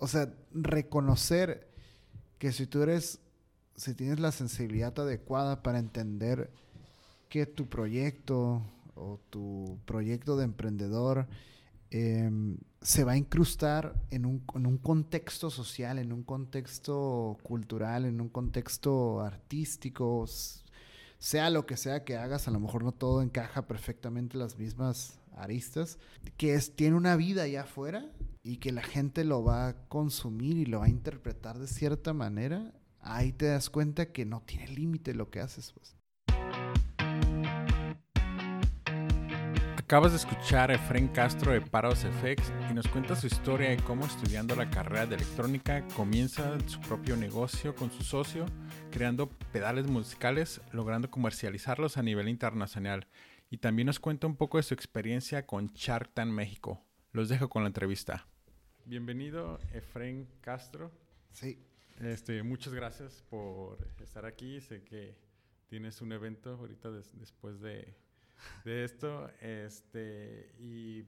o sea, reconocer que si tú eres, si tienes la sensibilidad adecuada para entender que tu proyecto o tu proyecto de emprendedor em, se va a incrustar en un, en un, contexto social, en un contexto cultural, en un contexto artístico, sea lo que sea que hagas, a lo mejor no todo encaja perfectamente las mismas aristas, que es, tiene una vida allá afuera y que la gente lo va a consumir y lo va a interpretar de cierta manera, ahí te das cuenta que no tiene límite lo que haces. Pues. Acabas de escuchar a Efren Castro de Parados FX y nos cuenta su historia de cómo estudiando la carrera de electrónica comienza su propio negocio con su socio, creando pedales musicales, logrando comercializarlos a nivel internacional. Y también nos cuenta un poco de su experiencia con Shark Tank México. Los dejo con la entrevista. Bienvenido, Efren Castro. Sí. Este, muchas gracias por estar aquí. Sé que tienes un evento ahorita después de, esto. Este, y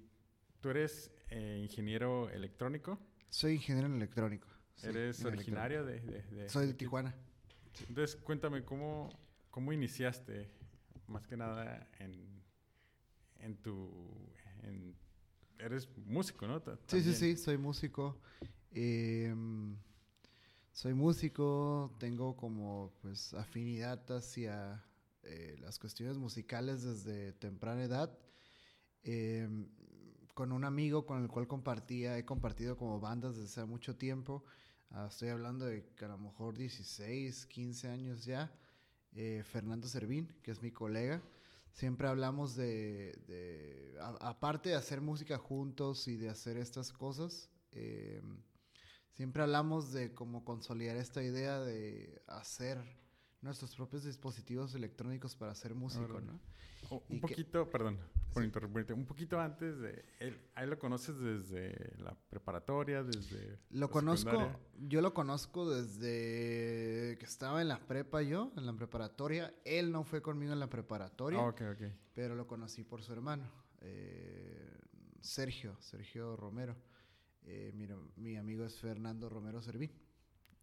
tú eres eh, ingeniero electrónico. Soy ingeniero electrónico. ¿Eres originario de, Soy de Tijuana. Entonces, cuéntame, ¿cómo, cómo iniciaste más que nada en, en tu eres músico, ¿no? Sí, sí, sí, soy músico. Em, soy músico, tengo como pues afinidad hacia eh, las cuestiones musicales desde temprana edad. Em, con un amigo con el cual compartía, he compartido como bandas desde hace mucho tiempo. Ah, estoy hablando de que a lo mejor 16, 15 años ya. Eh, Fernando Servín, que es mi colega siempre hablamos de, aparte de hacer música juntos y de hacer estas cosas, eh, siempre hablamos de cómo consolidar esta idea de hacer nuestros propios dispositivos electrónicos para hacer música, ¿no? un poquito, perdón por interrumpirte, un poquito antes de él, ahí lo conoces desde la preparatoria, desde Lo conozco, yo lo conozco desde que estaba en la prepa yo, en la preparatoria. Él no fue conmigo en la preparatoria. Ah, okay, okay. Pero lo conocí por su hermano, eh, Sergio, Sergio Romero. Eh, mi amigo es Fernando Romero Servín.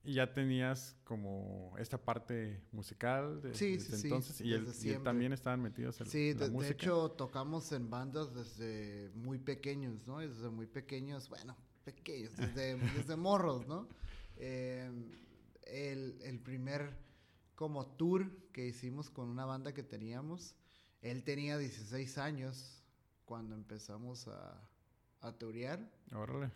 Y ya tenías como esta parte musical de, sí, desde sí, entonces sí, y, él, también estaban metidos en sí, la música. Sí, de hecho tocamos en bandas desde muy pequeños, ¿no? Desde muy pequeños, bueno, pequeños, desde, desde morros, ¿no? Em, el, el, primer como tour que hicimos con una banda que teníamos, él tenía 16 años cuando empezamos a, a turear. Órale.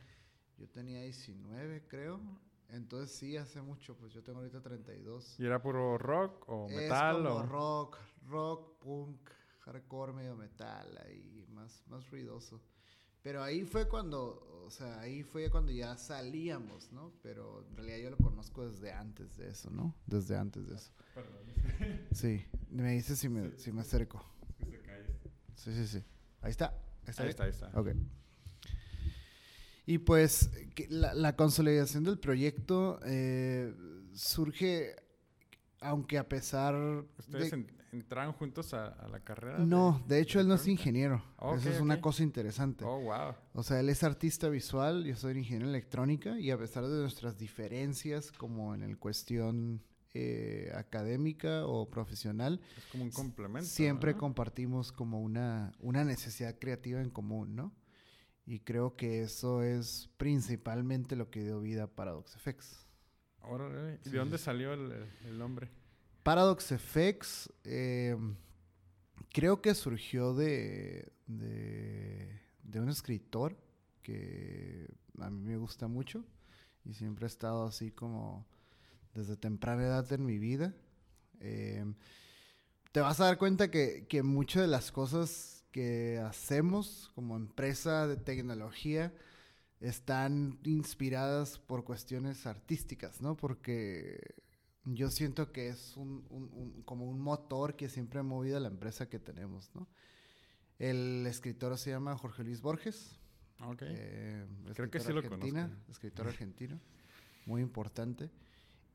Yo tenía 19, creo. Entonces sí, hace mucho, pues yo tengo ahorita 32. ¿Y era puro rock o metal? Es como rock, rock, punk, hardcore, medio metal, ahí más, más ruidoso. Pero ahí fue cuando, o sea, ahí fue cuando ya salíamos, ¿no? Pero en realidad yo lo conozco desde antes de eso, ¿no? Desde antes de eso. Perdón. Sí, me dice si me, si me acerco. Se cae. Sí, sí, sí. Ahí está. Ahí está, ahí está. Ahí está. Ok. Y pues la, consolidación del proyecto eh, surge, aunque a pesar... ¿Ustedes entraron juntos a, la carrera? No, de, hecho él no es ingeniero. Eso es una cosa interesante. Oh, wow. O sea, él es artista visual, yo soy ingeniero en electrónica y a pesar de nuestras diferencias como en el cuestión eh, académica o profesional. Es como un complemento. Siempre compartimos como una, una necesidad creativa en común, ¿no? Y creo que eso es principalmente lo que dio vida a Paradox FX. ¿Y de dónde salió el, nombre? Paradox FX eh, creo que surgió de, de, un escritor que a mí me gusta mucho y siempre ha estado así como desde temprana edad en mi vida. Eh, te vas a dar cuenta que, que muchas de las cosas que hacemos como empresa de tecnología están inspiradas por cuestiones artísticas, ¿no? Porque yo siento que es un, como un motor que siempre ha movido la empresa que tenemos, ¿no? El escritor se llama Jorge Luis Borges. Ok. Eh, Creo que sí lo conozco. Escritor argentino, muy importante.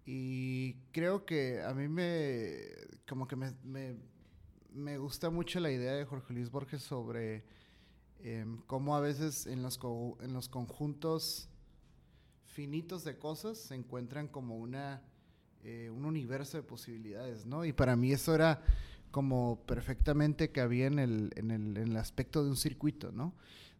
Y creo que a mí me, como que me me gusta mucho la idea de Jorge Luis Borges sobre em, cómo a veces en los, en los conjuntos finitos de cosas se encuentran como una, eh, un universo de posibilidades, ¿no? Y para mí eso era como perfectamente cabía en el, en el, en el aspecto de un circuito, ¿no?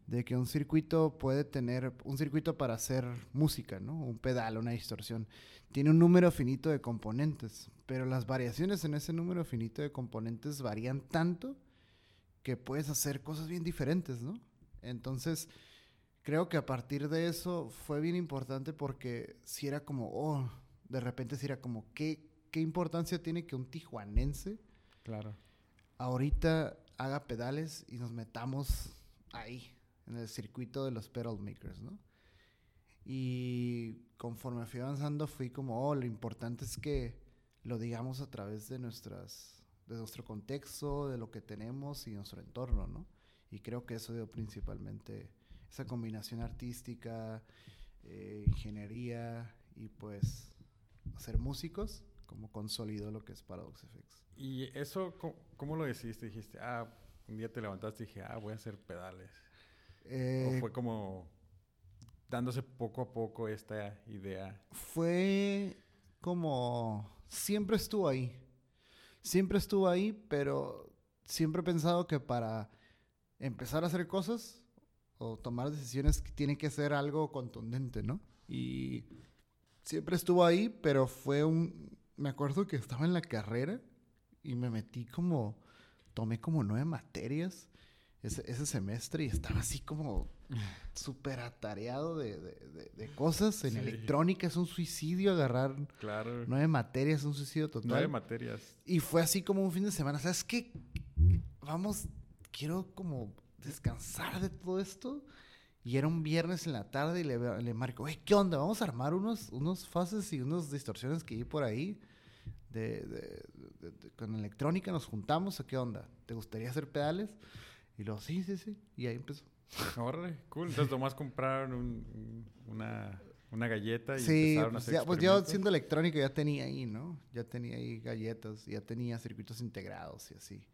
De que un circuito puede tener, un circuito para hacer música, ¿no? Un pedal, una distorsión. Tiene un número finito de componentes, pero las variaciones en ese número finito de componentes varían tanto que puedes hacer cosas bien diferentes, ¿no? Entonces, creo que a partir de eso fue bien importante porque si era como, oh, de repente si era como, ¿qué, qué importancia tiene que un tijuanense Claro. ahorita haga pedales y nos metamos ahí, en el circuito de los pedal makers, ¿no? Y conforme fui avanzando fui como, oh, lo importante es que lo digamos a través de nuestras, de nuestro contexto, de lo que tenemos y nuestro entorno, ¿no? Y creo que eso dio principalmente esa combinación artística, eh, ingeniería y pues ser músicos, como consolidó lo que es Paradox FX. ¿Y eso cómo, cómo lo decidiste? Dijiste, ah, un día te levantaste y dije, ah, voy a hacer pedales. Eh, ¿O fue como dándose poco a poco esta idea? fue como siempre estuvo ahí. Siempre estuvo ahí, pero siempre he pensado que para empezar a hacer cosas o tomar decisiones tiene que ser algo contundente, ¿no? Y siempre estuvo ahí, pero fue un me acuerdo que estaba en la carrera y me metí como tomé como nueve materias ese, ese semestre y estaba así como súper atareado de, de- de- de cosas. En Sí. electrónica es un suicidio agarrar Claro. nueve materias, es un suicidio total. Nueve materias. y fue así como un fin de semana. ¿Sabes qué? Vamos, quiero como descansar de todo esto. Y era un viernes en la tarde y le, le marco, "Oye, ¿qué onda? Vamos a armar unos, unos fases y unas distorsiones que hay por ahí. De, de- de- de- con electrónica nos juntamos, ¿o qué onda? ¿Te gustaría hacer pedales? Y luego, sí, sí, sí. Y ahí empezó. Órale, cool. Entonces nomás compraron un- un- una, una galleta y Sí, empezaron a pues hacer ya, pues yo siendo electrónico ya tenía ahí, ¿no? Ya tenía ahí galletas, ya tenía circuitos integrados y así.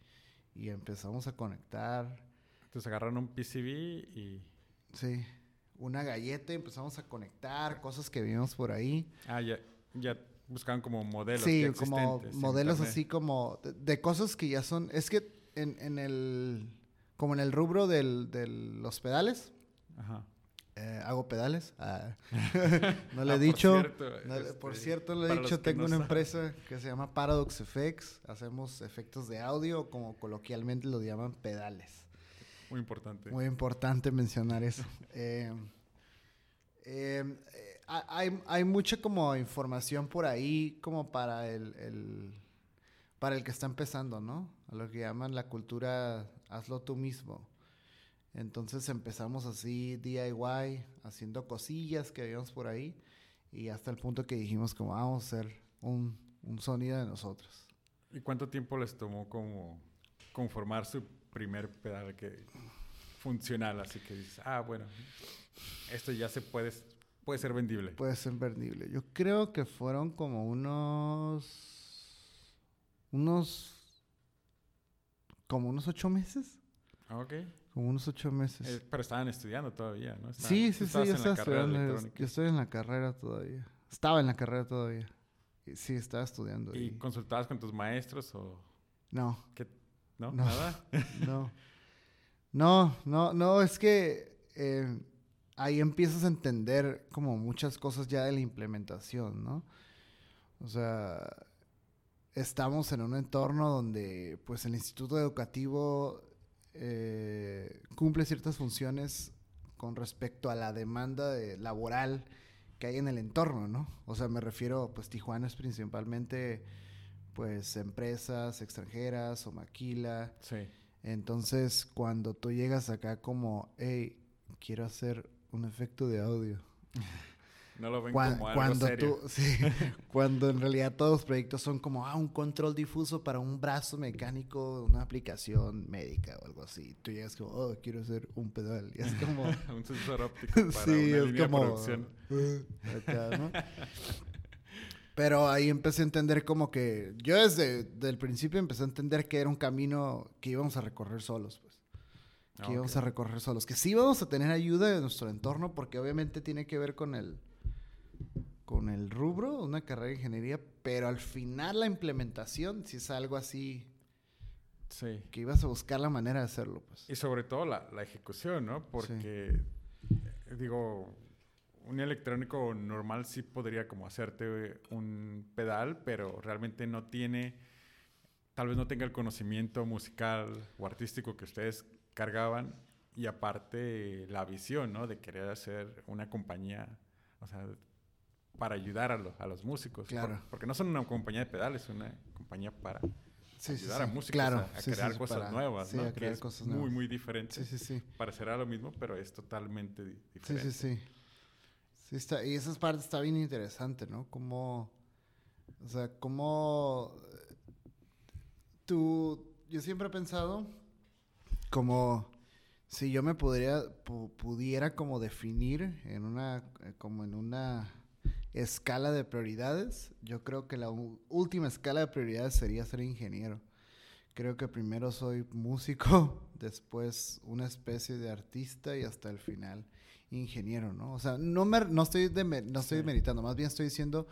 Y empezamos a conectar, Entonces agarraron un PCB y... sí, una galleta y empezamos a conectar cosas que vimos por ahí. Ah, ya, ya buscaban como modelos sí, como modelos así como de, de cosas que ya son, es que en, en el, como en el rubro del, de los pedales, Ajá. eh, hago pedales. ah, no le Ah, he por dicho. cierto, No, este, por cierto, le he dicho, tengo no una saben. empresa que se llama Paradox FX. Hacemos efectos de audio, como coloquialmente lo llaman pedales. Muy importante. Muy importante mencionar eso. Eh, eh, ha- hay, hay mucha como información por ahí como para el, el- para el que está empezando, ¿no? A lo que llaman la cultura hazlo tú mismo. Entonces empezamos así DIY, haciendo cosillas que habíamos por ahí y hasta el punto que dijimos como vamos a hacer un, un sonido de nosotros. ¿Y cuánto tiempo les tomó como conformar su primer pedal que funcional? Así que dices, ah, bueno, esto ya se puede, puede ser vendible. Puede ser vendible. Yo creo que fueron como unos. Unos. Como unos ocho meses. Ah, ok. Como unos ocho meses. Eh, pero estaban estudiando todavía, ¿no? Estaban- sí, sí, sí, yo estaba estudiando. Yo estoy en la carrera todavía. Estaba en la carrera todavía. Sí, estaba estudiando. ¿Y y- consultabas con tus maestros o No, no? No. ¿Nada? no. No, no, no, es que eh, ahí empiezas a entender como muchas cosas ya de la implementación, ¿no? O sea, estamos en un entorno donde pues el instituto educativo eh, cumple ciertas funciones con respecto a la demanda de- laboral que hay en el entorno, ¿no? O sea, me refiero, pues Tijuana es principalmente pues empresas extranjeras o maquila. Sí. Entonces, cuando tú llegas acá como, hey, quiero hacer un efecto de audio. No lo ven Cuan- como algo cuando serio. tú, sí, cuando en realidad todos los proyectos son como, ah, un control difuso para un brazo mecánico de una aplicación médica o algo así. Tú llegas como, oh, quiero hacer un pedal. Y es como, un sensor óptico para sí, una es línea como, de producción. "Uh", acá, ¿no? Pero ahí empecé a entender como que yo desde, desde el principio empecé a entender que era un camino que íbamos a recorrer solos, pues. Ah, que íbamos ok. a recorrer solos. Que sí íbamos a tener ayuda de nuestro entorno porque obviamente tiene que ver con el, con el rubro, una carrera de ingeniería, pero al final la implementación si es algo así Sí. que ibas a buscar la manera de hacerlo, pues. Y sobre todo la, la ejecución, ¿no? Porque, eh, digo, un electrónico normal sí podría como hacerte un pedal, pero realmente no tiene, tal vez no tenga el conocimiento musical o artístico que ustedes cargaban y aparte la visión, ¿no? De querer hacer una compañía, o sea, para ayudar a, lo- a los músicos. Por- Claro. porque no son una compañía de pedales, es una compañía para Sí, sí, ayudar a músicos Claro, a, crear sí, cosas para- nuevas, sí, ¿no? a Que crear es cosas muy, nuevas. muy diferente. Sí, sí, sí. Parecerá lo mismo, pero es totalmente di- Sí, diferente. sí, sí. Sí, está, y esa parte está bien interesante, ¿no? Como, o sea, como tú, yo siempre he pensado como si yo me podría, pu- pudiera como definir en una, eh, como en una escala de prioridades, yo creo que la última escala de prioridades sería ser ingeniero. Creo que primero soy músico, después una especie de artista y hasta el final ingeniero, ¿no? O sea, no, me, no estoy, no estoy Sí. meditando, más bien estoy diciendo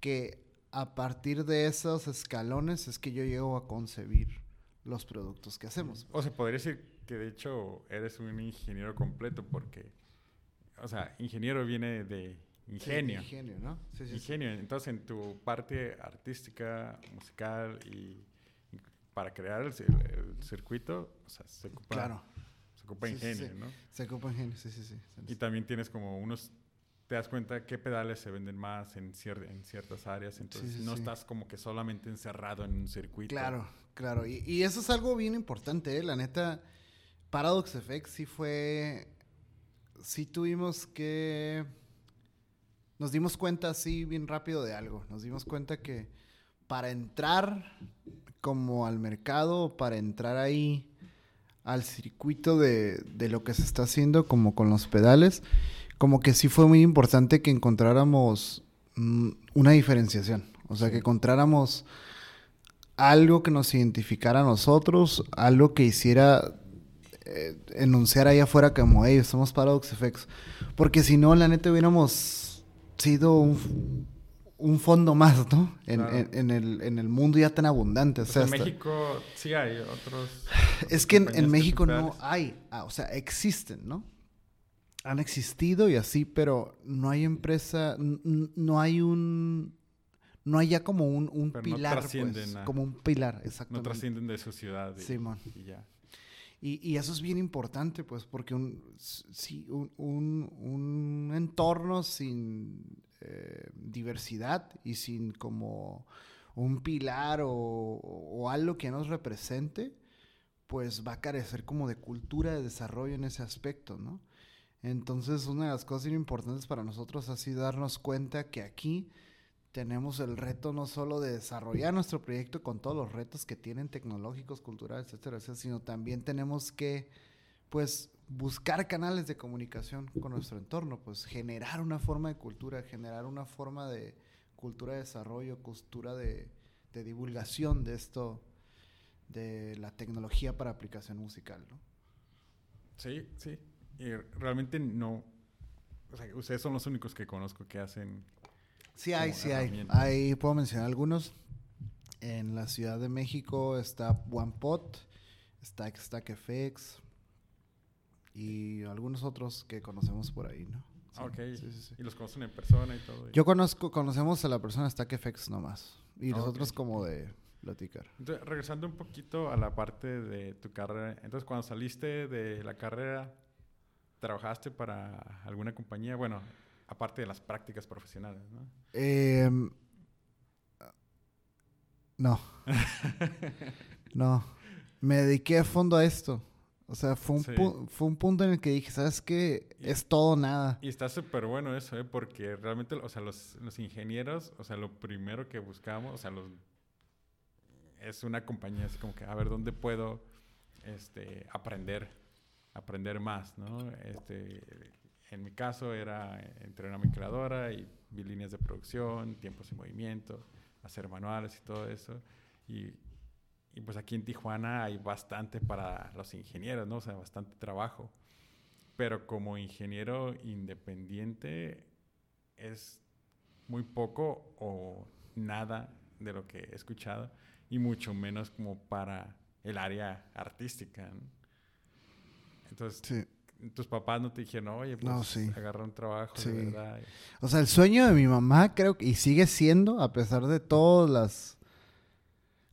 que a partir de esos escalones es que yo llego a concebir los productos que hacemos. O se podría decir que de hecho eres un ingeniero completo porque, o sea, ingeniero viene de ingenio. Sí, ingenio, ¿no? Sí, sí. Ingenio. Entonces, en tu parte artística, musical y, y para crear el, cir- el circuito, o sea, se ocupa, Claro, se ocupa ingenio. ¿no? se ocupa ingenio, sí, sí, sí. Y también tienes como unos, te das cuenta qué pedales se venden más en, cier- en ciertas áreas, entonces sí, no sí. estás como que solamente encerrado en un circuito. Claro, claro. Y, y eso es algo bien importante, ¿eh? La neta, Paradox FX sí fue... Sí tuvimos que... Nos dimos cuenta así bien rápido de algo. Nos dimos cuenta que para entrar como al mercado, para entrar ahí al circuito de, de lo que se está haciendo como con los pedales, como que sí fue muy importante que encontráramos mm, una diferenciación. O sea, que encontráramos algo que nos identificara a nosotros, algo que hiciera eh, enunciar ahí afuera como, hey, somos Paradox FX. Porque si no, la neta hubiéramos sido un, un fondo más, ¿no? En, Claro. en- en el, en el mundo ya tan abundante. O Pues sea, en México sí hay otros. es que en, México no hay, ah, o sea, existen, ¿no? Han existido y así, pero no hay empresa, no hay un, no hay ya como un, un Pero no pilar, pues, como un pilar, No exactamente. trascienden de su ciudad. Y, Simón. y ya. Y, y eso es bien importante, pues, porque un, sí, un, un- entorno sin eh, diversidad y sin como un pilar o, o algo que nos represente, pues va a carecer como de cultura de desarrollo en ese aspecto, ¿no? Entonces, una de las cosas importantes para nosotros ha sido darnos cuenta que aquí tenemos el reto no solo de desarrollar nuestro proyecto con todos los retos que tienen tecnológicos, culturales, etcétera, etcétera, sino también tenemos que, pues, buscar canales de comunicación con nuestro entorno, pues, generar una forma de cultura, generar una forma de cultura de desarrollo, cultura de, de divulgación de esto, de la tecnología para aplicación musical, ¿no? Sí, sí. Realmente no. O sea, ustedes son los únicos que conozco que hacen. Sí hay, sí hay. Ahí puedo mencionar algunos. En la Ciudad de México está OnePod, está Stack FX y algunos otros que conocemos por ahí, ¿no? Sí, Ok. sí, sí. Y los conocen en persona y todo. y- Yo conozco, conocemos a la persona Stack FX nomás. Y nosotros como de platicar. Entonces, regresando un poquito a la parte de tu carrera. Entonces, cuando saliste de la carrera, ¿trabajaste para alguna compañía? Bueno, aparte de las prácticas profesionales, ¿no? Em, no. no. Me dediqué a fondo a esto. O sea, fue un, Sí. pu- fue un punto en el que dije, ¿sabes qué? Es todo nada. Y está súper bueno eso, ¿eh? Porque realmente, o sea, los, los ingenieros, o sea, lo primero que buscamos, o sea, los, es una compañía así como que, a ver, ¿dónde puedo este, aprender, aprender más, ¿no? Este, en mi caso era entre una mezcladora y vi líneas de producción, tiempos y movimiento, hacer manuales y todo eso. Y, y pues aquí en Tijuana hay bastante para los ingenieros, ¿no? O sea, bastante trabajo. Pero como ingeniero independiente es muy poco o nada de lo que he escuchado y mucho menos como para el área artística. Entonces, tus papás no te dijeron, oye, pues agarra un trabajo de verdad. O sea, el sueño de mi mamá creo que, y sigue siendo, a pesar de todas las,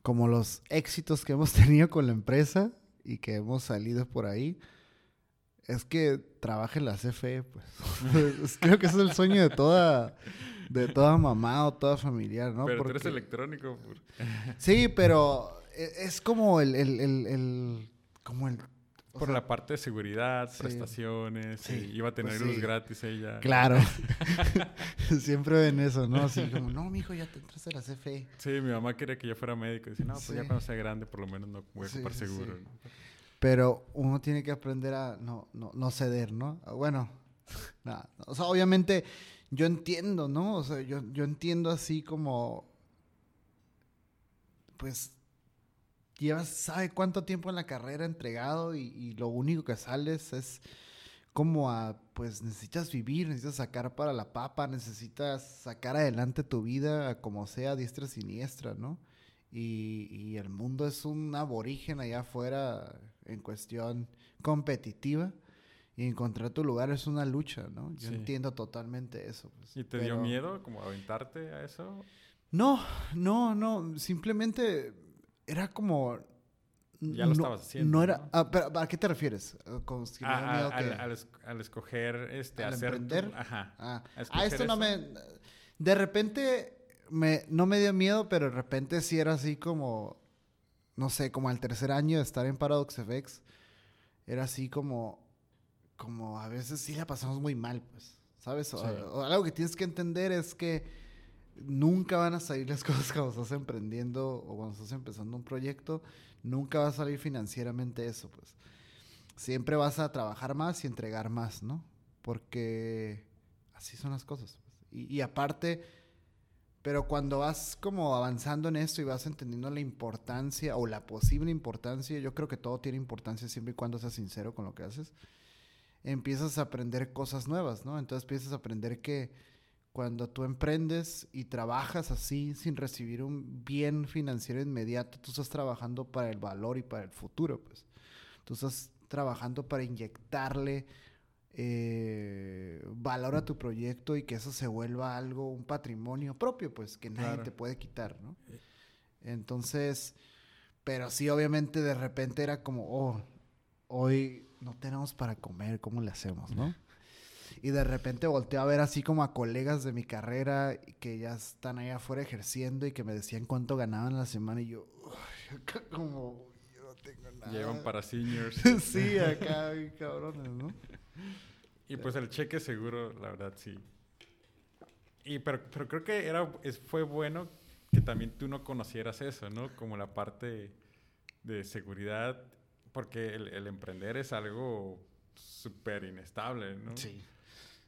como los éxitos que hemos tenido con la empresa y que hemos salido por ahí, es que trabaje en la CFE, pues. creo que ese es el sueño de toda, de toda mamá o toda familiar, ¿no? Pero tú eres electrónico. sí, pero e, es como el, el, el, como el por la parte de seguridad, prestaciones, iba a tener pues luz gratis ella. Claro. Siempre ven eso, ¿no? Así como, no, mijo, ya te entras a la CFE. Sí, mi mamá quería que yo fuera médico. Dice, no, pues ya cuando sea grande, por lo menos no voy a ocupar seguro. Pero uno tiene que aprender a no, no, no ceder, ¿no? Bueno, nada. O sea, obviamente yo entiendo, ¿no? O sea, yo, yo entiendo así como, pues llevas, ¿sabe cuánto tiempo en la carrera entregado? Y, lo único que sales es como a, pues necesitas vivir, necesitas sacar para la papa, necesitas sacar adelante tu vida como sea, diestra siniestra, ¿no? Y, y el mundo es un aborigen allá afuera en cuestión competitiva. Y encontrar tu lugar es una lucha, ¿no? Yo entiendo totalmente eso. Pues, ¿Y te dio miedo como aventarte a eso? No, no, no. Simplemente era como... Ya lo estabas haciendo. No era... Ah, ¿A qué te refieres? Con, ah, al, escoger, este, ¿Al hacer... emprender? ajá. Ah, ah esto no me... De repente me, no me dio miedo, pero de repente sí era así como... No sé, como al tercer año de estar en Paradox FX. Era así como... Como a veces sí la pasamos muy mal, pues. ¿Sabes? algo que tienes que entender es que nunca van a salir las cosas cuando estás emprendiendo o cuando estás empezando un proyecto, nunca va a salir financieramente eso, pues. Siempre vas a trabajar más y entregar más, ¿no? Porque así son las cosas. Pues. Y, aparte, pero cuando vas como avanzando en esto y vas entendiendo la importancia o la posible importancia, yo creo que todo tiene importancia siempre y cuando seas sincero con lo que haces, empiezas a aprender cosas nuevas, ¿no? Entonces empiezas a aprender que cuando tú emprendes y trabajas así sin recibir un bien financiero inmediato, tú estás trabajando para el valor y para el futuro, pues. Tú estás trabajando para inyectarle eh, valor a tu proyecto y que eso se vuelva algo, un patrimonio propio, pues, que nadie te puede quitar, ¿no? Entonces, pero sí, obviamente, de repente era como, oh, hoy no tenemos para comer, ¿cómo le hacemos, no? Y de repente volteé a ver así como a colegas de mi carrera que ya están ahí afuera ejerciendo y que me decían cuánto ganaban la semana y yo, como, yo no tengo nada. Llevan para seniors. sí, acá, cabrones, ¿no? Y pues el cheque seguro, la verdad, sí. Y pero, pero creo que era, fue bueno que también tú no conocieras eso, ¿no? Como la parte de seguridad, porque el, el emprender es algo súper inestable, ¿no? Sí.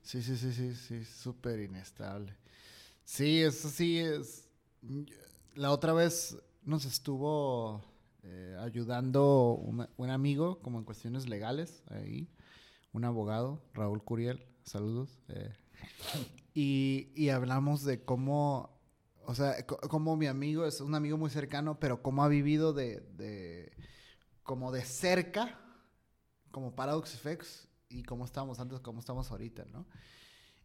Sí, sí, sí, sí, sí, súper inestable. Sí, eso sí es. La otra vez nos estuvo eh, ayudando un amigo, como en cuestiones legales, ahí, un abogado, Raúl Curiel, saludos. Eh, y, y, hablamos de cómo, o sea, cómo mi amigo es un amigo muy cercano, pero cómo ha vivido de, de como de cerca, como Paradox Effects, y cómo estábamos antes, cómo estamos ahorita, ¿no?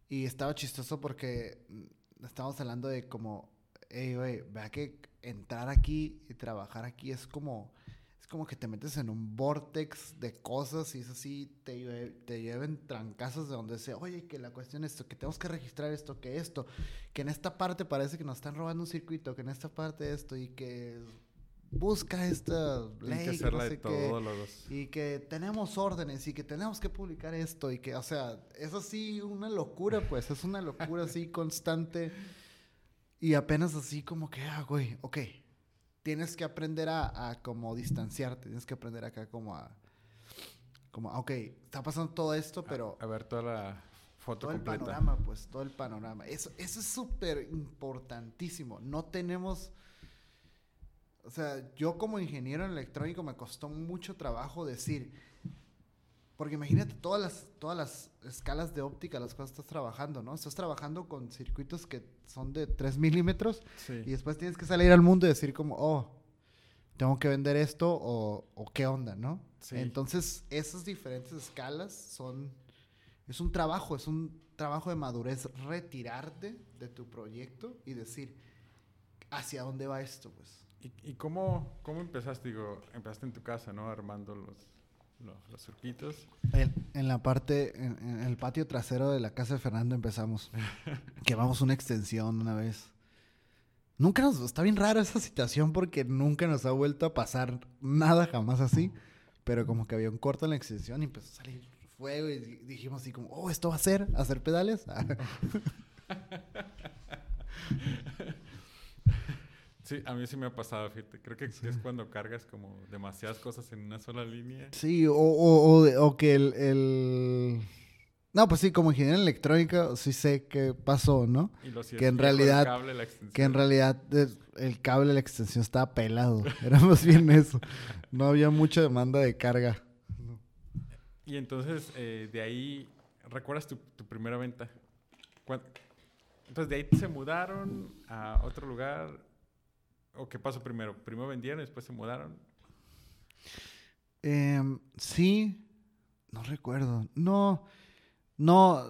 Y estaba chistoso porque mm, estábamos hablando de como, hey, güey, vea que entrar aquí y trabajar aquí es como, es como que te metes en un vortex de cosas y es así, te, te lleven trancazos de donde sea, oye, que la cuestión es esto, que tenemos que registrar esto, que esto, que en esta parte parece que nos están robando un circuito, que en esta parte esto y que busca esta ley y que tenemos órdenes y que tenemos que publicar esto y que, o sea, es así una locura, pues, es una locura así constante y apenas así como que, ah, güey, ok, tienes que aprender a, a como distanciarte, tienes que aprender acá como a, como, ok, está pasando todo esto, pero... A, ver toda la foto todo el panorama, pues, todo el panorama. Eso, eso es súper importantísimo. No tenemos o sea, yo como ingeniero en electrónico me costó mucho trabajo decir, Porque imagínate todas las, todas las escalas de óptica las cuales estás trabajando, ¿no? Estás trabajando con circuitos que son de 3 milímetros Sí. y después tienes que salir al mundo y decir como, oh, tengo que vender esto o, o qué onda, ¿no? Sí. Entonces, esas diferentes escalas son... Es un trabajo, es un trabajo de madurez retirarte de tu proyecto y decir, ¿hacia dónde va esto? Pues. ¿Y, y cómo, cómo empezaste? Digo, empezaste en tu casa, ¿no? Armando los, los, los circuitos. En, en la parte, en, en el patio trasero de la casa de Fernando empezamos. Quemamos una extensión una vez. Nunca nos... Está bien rara esa situación porque nunca nos ha vuelto a pasar nada jamás así. Pero como que había un corto en la extensión y empezó a salir fuego y di- dijimos así como, oh, ¿esto va a ser? ¿Hacer pedales? Sí, a mí sí me ha pasado, fíjate. Creo que es cuando cargas como demasiadas cosas en una sola línea. sí, o, o, o, de- o que el, el... No, pues sí, como ingeniero en electrónica sí sé qué pasó, ¿no? Y lo Que en realidad- Cable, la extensión. Que en realidad eh, el cable la extensión estaba pelado. Era más bien eso. No había mucha demanda de carga. Y entonces, eh, de ahí, ¿recuerdas tu, tu primera venta? ¿Cuán- Entonces, de ahí se mudaron a otro lugar. ¿O qué pasó primero? Primero vendieron y después se mudaron. Em, sí, no recuerdo. No, no.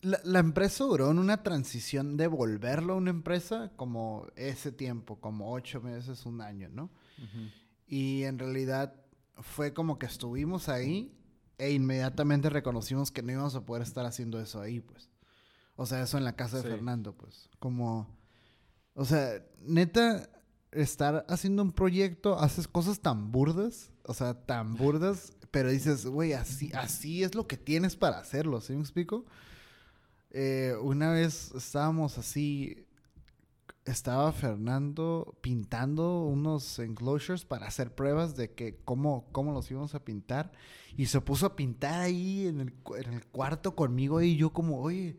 La, la empresa duró en una transición de volverlo a una empresa como ese tiempo, como ocho meses, un año, ¿no? Y en realidad fue como que estuvimos ahí e inmediatamente reconocimos que no íbamos a poder estar haciendo eso ahí, pues. O sea, eso en la casa de Sí. Fernando, pues. Como, o sea, neta, estar haciendo un proyecto, haces cosas tan burdas, o sea, tan burdas, pero dices, güey, así, así es lo que tienes para hacerlo, ¿sí me explico? Eh, una vez estábamos así, estaba Fernando pintando unos enclosures para hacer pruebas de que cómo, cómo los íbamos a pintar. Y se puso a pintar ahí en el, en el cuarto conmigo y yo como, oye,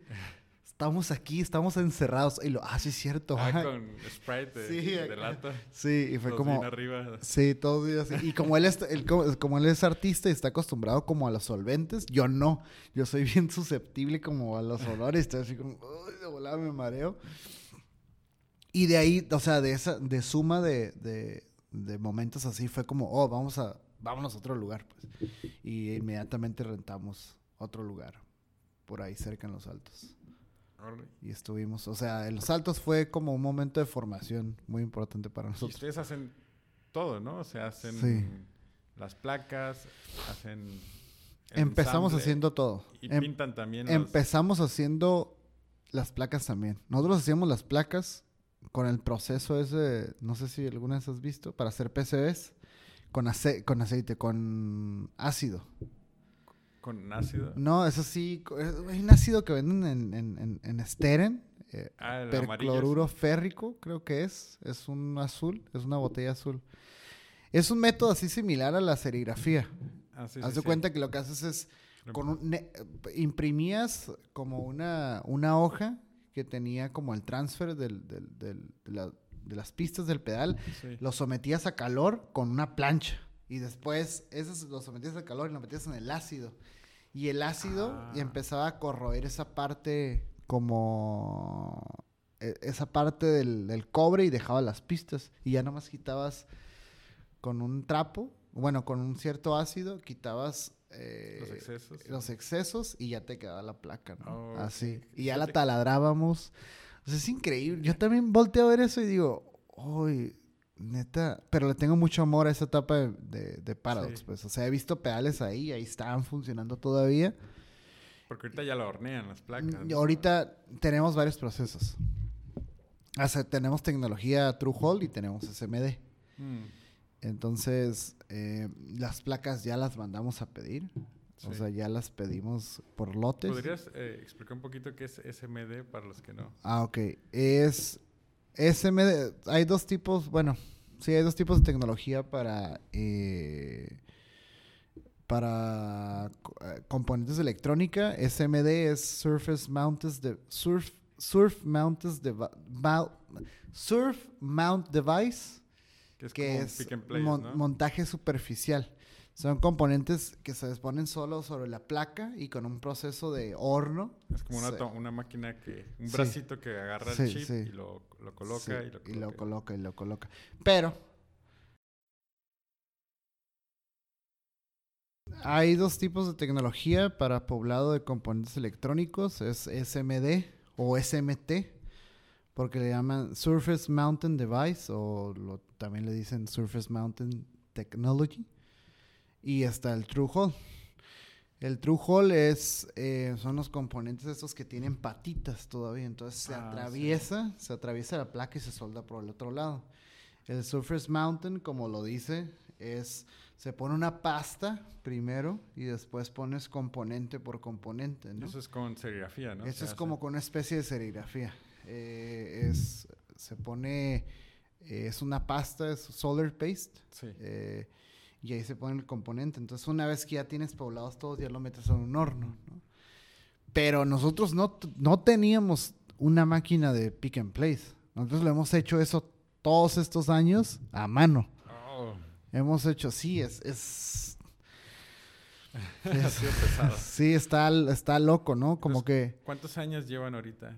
estamos aquí, estamos encerrados. Y lo, ah, sí es cierto. Ah, ajá". con Sprite de, Sí, de acá. lata. Sí, y fue Los como... arriba. Sí, todos días. así. Y como él, es, él como, como él es artista y está acostumbrado como a los solventes, yo no. Yo soy bien susceptible como a los olores. Estoy así como, "Uy, de volada me mareo. Y de ahí, o sea, de esa, de suma de, de, de momentos así, fue como, oh, vamos a, vámonos a otro lugar, pues. Y inmediatamente rentamos otro lugar, por ahí cerca en Los Altos. Y estuvimos, o sea, en Los Altos fue como un momento de formación muy importante para Y nosotros. ustedes hacen todo, ¿no? O sea, hacen Sí. las placas, hacen... Empezamos ensamble haciendo todo. Y Em- pintan también los- Empezamos haciendo las placas también. Nosotros hacíamos las placas con el proceso ese, no sé si alguna vez has visto, para hacer PCBs con, ace- con aceite, con ácido. Con ácido. No, eso sí, es- hay un ácido que venden en, en, en, en Steren, eh, Ah, percloruro férrico, creo que es. Es un azul, es una botella azul. Es un método así similar a la serigrafía. Ah, sí, Haz sí, de sí. cuenta que lo que haces es con un ne- imprimías como una, una hoja que tenía como el transfer del- del- del- de, la- de las pistas del pedal, lo sometías a calor con una plancha y después eso lo sometías a calor y lo metías en el ácido y el ácido Ah. y empezaba a corroer esa parte como e- esa parte del, del cobre y dejaba las pistas y ya nomás quitabas con un trapo, bueno, con un cierto ácido, quitabas eh, Los excesos. los excesos y ya te quedaba la placa, ¿no? Oh, Así. Y ya la taladrábamos. O sea, es increíble. Yo también volteo a ver eso y digo, uy, neta, pero le tengo mucho amor a esa etapa de, de, de Paradox, Sí. pues. O sea, he visto pedales ahí, ahí están funcionando todavía. Porque ahorita ya la hornean las placas. Y ¿no? ahorita tenemos varios procesos. O sea, tenemos tecnología True Hole y tenemos SMD. Mm, Entonces, eh, las placas ya las mandamos a pedir. O sea, ya las pedimos por lotes. ¿Podrías eh, explicar un poquito qué es SMD para los que no? Ah, ok. Es SMD. Hay dos tipos, bueno, sí, hay dos tipos de tecnología para eh, para eh, componentes de electrónica. SMD es Surface Mounted de Surf Surf Mounted Devi- Mou- Surf Mount Device Que es que montaje superficial. Son componentes que se exponen solo sobre la placa y con un proceso de horno. Es como una, una máquina que, un Sí. bracito que agarra el Sí, chip y lo, lo coloca y lo coloca. y lo coloca y lo coloca. Pero hay dos tipos de tecnología para poblado de componentes electrónicos. Es SMD o SMT, porque le llaman Surface Mountain Device o lo- también le dicen Surface Mountain Technology. Y está el True Hole. El True Hole es, eh, son los componentes estos que tienen patitas todavía. Entonces se Ah, sí. atraviesa, se atraviesa la placa y se solda por el otro lado. El Surface Mountain, como lo dice, es se pone una pasta primero y después pones componente por componente. ¿no? Eso es con serigrafía, ¿no? Eso Se es hace. como con una especie de serigrafía. Eh, es, se pone, eh, es una pasta, es solar paste, Sí. eh, y ahí se pone el componente. Entonces, una vez que ya tienes poblados todos, ya lo metes en un horno. ¿no? Pero nosotros no, no teníamos una máquina de pick and place. Nosotros lo hemos hecho eso todos estos años a mano. Oh, Hemos hecho, sí, es... es sí, está, está loco, ¿no? Como que... ¿Cuántos años llevan ahorita?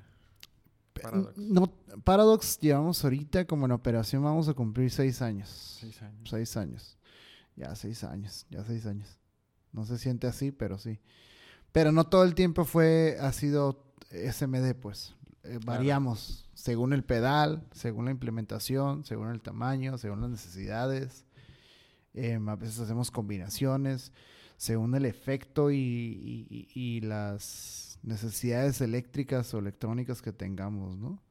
Paradox. No, Paradox llevamos ahorita como en operación vamos a cumplir seis años. Seis años. Seis años. Ya seis años, ya seis años. No se siente así, pero sí. Pero no todo el tiempo fue, ha sido SMD, pues. Eh, variamos según el pedal, según la implementación, según el tamaño, según las necesidades. Em, a veces hacemos combinaciones, según el efecto y- y- y las necesidades eléctricas o electrónicas que tengamos, ¿no?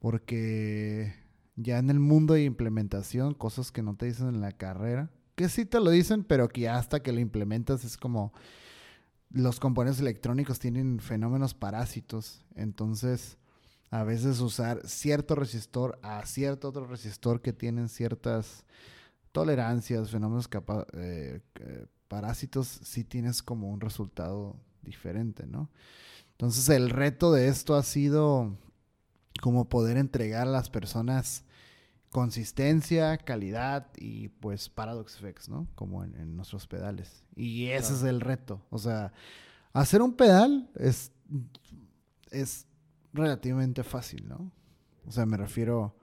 Porque ya en el mundo de implementación, cosas que no te dicen en la carrera, que sí te lo dicen, pero que hasta que lo implementas es como los componentes electrónicos tienen fenómenos parásitos, entonces a veces usar cierto resistor a cierto otro resistor que tienen ciertas tolerancias, fenómenos eh, parásitos, sí tienes como un resultado diferente, ¿no? Entonces el reto de esto ha sido como poder entregar a las personas consistencia, calidad y pues Paradox Effects, ¿no? Como en, en nuestros pedales. Y ese Claro. es el reto. O sea, hacer un pedal es, es relativamente fácil, ¿no? O sea, me refiero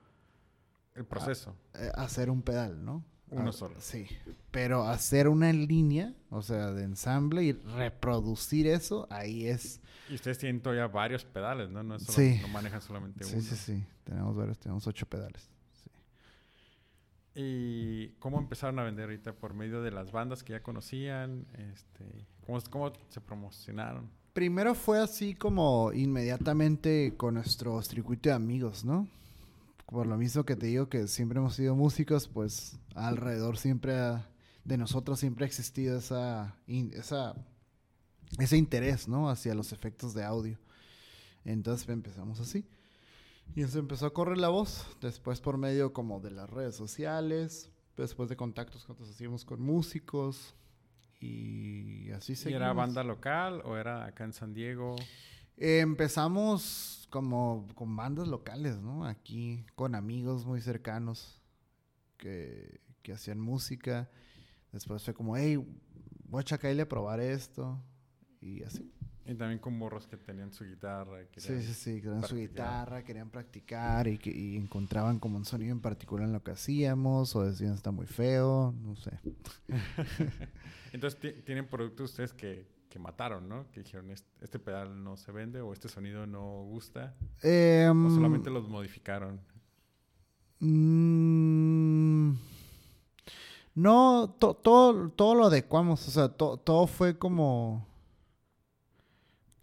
El proceso. eh, a hacer un pedal, ¿no? Uno Ah, solo. Sí. Pero hacer una línea, o sea, de ensamble y reproducir eso, ahí es... Y ustedes tienen todavía varios pedales, ¿no? No, es solo- Sí. no manejan solamente Sí, uno. sí, sí. Tenemos varios, tenemos ocho pedales. ¿Y cómo empezaron a vender ahorita? ¿Por medio de las bandas que ya conocían? Este, ¿cómo, se promocionaron? Primero fue así como inmediatamente con nuestro circuito de amigos, ¿no? Por lo mismo que te digo que siempre hemos sido músicos, pues alrededor siempre de nosotros siempre ha existido esa, esa, ese interés, ¿no? Hacia los efectos de audio. Entonces empezamos así. Y se empezó a correr la voz, después por medio como de las redes sociales, después de contactos que nosotros hacíamos con músicos y así ¿Y seguimos. era banda local o era acá en San Diego? Eh, empezamos como con bandas locales, ¿no? Aquí con amigos muy cercanos que, que hacían música. Después fue como, hey, voy a chacaile a probar esto. Y así. Y también con morros que tenían su guitarra. Sí, sí, sí. Querían su guitarra, querían practicar y, que, y encontraban como un sonido en particular en lo que hacíamos. O decían, está muy feo, no sé. Entonces ti- tienen productos ustedes que, que mataron, ¿no? Que dijeron, "Est- este pedal no se vende o este sonido no gusta. Em, O solamente los modificaron. Mm, no, to- todo, todo lo adecuamos, o sea, to- todo fue como...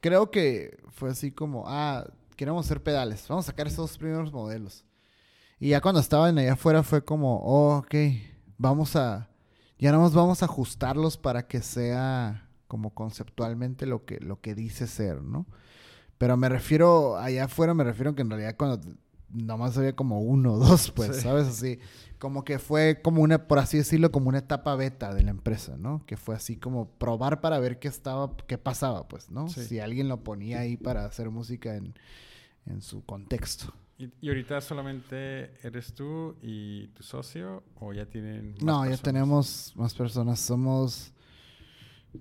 Creo que fue así como, ah, queremos hacer pedales, vamos a sacar estos primeros modelos. Y ya cuando estaban allá afuera fue como, oh, ok, vamos a, ya más vamos a ajustarlos para que sea como conceptualmente lo que, lo que dice ser, ¿no? Pero me refiero, allá afuera me refiero que en realidad cuando nomás había como uno o dos, pues, Sí. ¿sabes? Así, como que fue como una, por así decirlo, como una etapa beta de la empresa, ¿no? Que fue así como probar para ver qué estaba, qué pasaba, pues, ¿no? Sí. Si alguien lo ponía ahí para hacer música en, en su contexto. ¿Y, y ahorita solamente eres tú y tu socio o ya tienen más No, ya tenemos más personas. Somos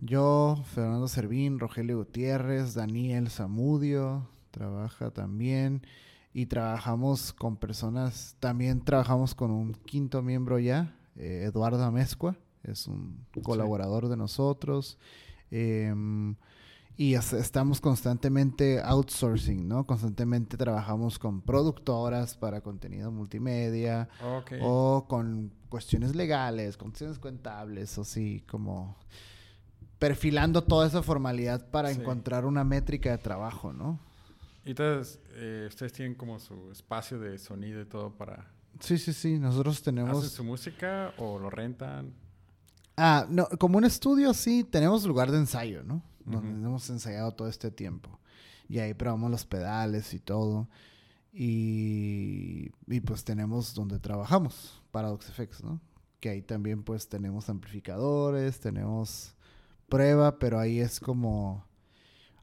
yo, Fernando Servín, Rogelio Gutiérrez, Daniel Zamudio, trabaja también. Y trabajamos con personas, también trabajamos con un quinto miembro ya, eh, Eduardo Amezcua, es un colaborador de nosotros. Em, y es- estamos constantemente outsourcing, ¿no? Constantemente trabajamos con productoras para contenido multimedia, o con cuestiones legales, con cuestiones contables, o sí, como perfilando toda esa formalidad para Sí. encontrar una métrica de trabajo, ¿no? Y entonces, eh, ustedes tienen como su espacio de sonido y todo para... Sí, sí, sí, nosotros ¿Hacen tenemos... su música o lo rentan? Ah, no, como un estudio sí, tenemos lugar de ensayo, ¿no? Donde hemos ensayado todo este tiempo. Y ahí probamos los pedales y todo. Y, y pues tenemos donde trabajamos, Paradox FX, ¿no? Que ahí también pues tenemos amplificadores, tenemos prueba, pero ahí es como...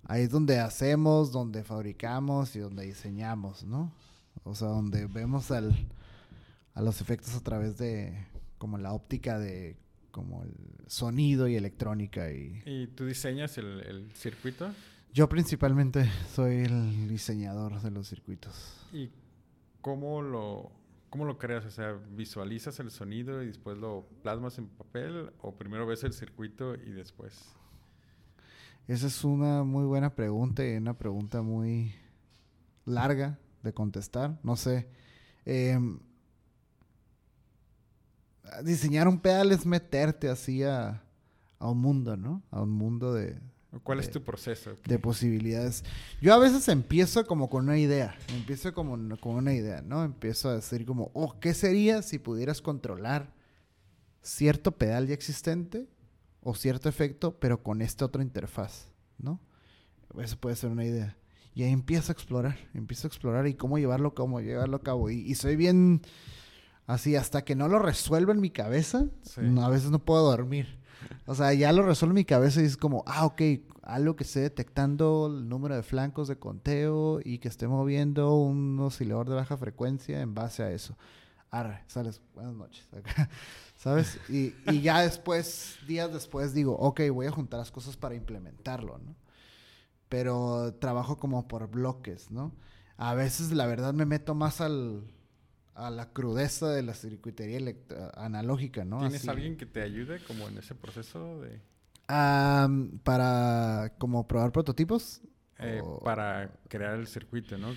Ahí es donde hacemos, donde fabricamos y donde diseñamos, ¿no? O sea, donde vemos al, a los efectos a través de como la óptica de como el sonido y electrónica y ¿Y tú diseñas el, el circuito? yo principalmente soy el diseñador de los circuitos. ¿Y cómo lo, cómo lo creas? O sea, ¿visualizas el sonido y después lo plasmas en papel? ¿O primero ves el circuito y después? Esa es una muy buena pregunta y una pregunta muy larga de contestar. No sé. em, diseñar un pedal es meterte así a, a un mundo, ¿no? A un mundo de, ¿Cuál es tu proceso? de posibilidades. Yo a veces empiezo como con una idea, empiezo como con una idea, ¿no? Empiezo a decir como, oh, ¿qué sería si pudieras controlar cierto pedal ya existente o cierto efecto, pero con esta otra interfaz, ¿no? Eso puede ser una idea. Y ahí empiezo a explorar, empiezo a explorar y cómo llevarlo, cómo llevarlo a cabo. Y, y soy bien así, hasta que no lo resuelvo en mi cabeza, Sí. no, a veces no puedo dormir. O sea, ya lo resuelvo en mi cabeza y es como, ah, ok, algo que esté detectando el número de flancos de conteo y que esté moviendo un oscilador de baja frecuencia en base a eso. Arre, sales, buenas noches. ¿Sabes? Y, y ya después, días después, digo, ok, voy a juntar las cosas para implementarlo, ¿no? Pero trabajo como por bloques, ¿no? A veces, la verdad, me meto más al, a la crudeza de la circuitería analógica, ¿no? ¿Tienes Así. alguien que te ayude como en ese proceso de para como probar prototipos. eh, o- para crear el circuito, ¿no?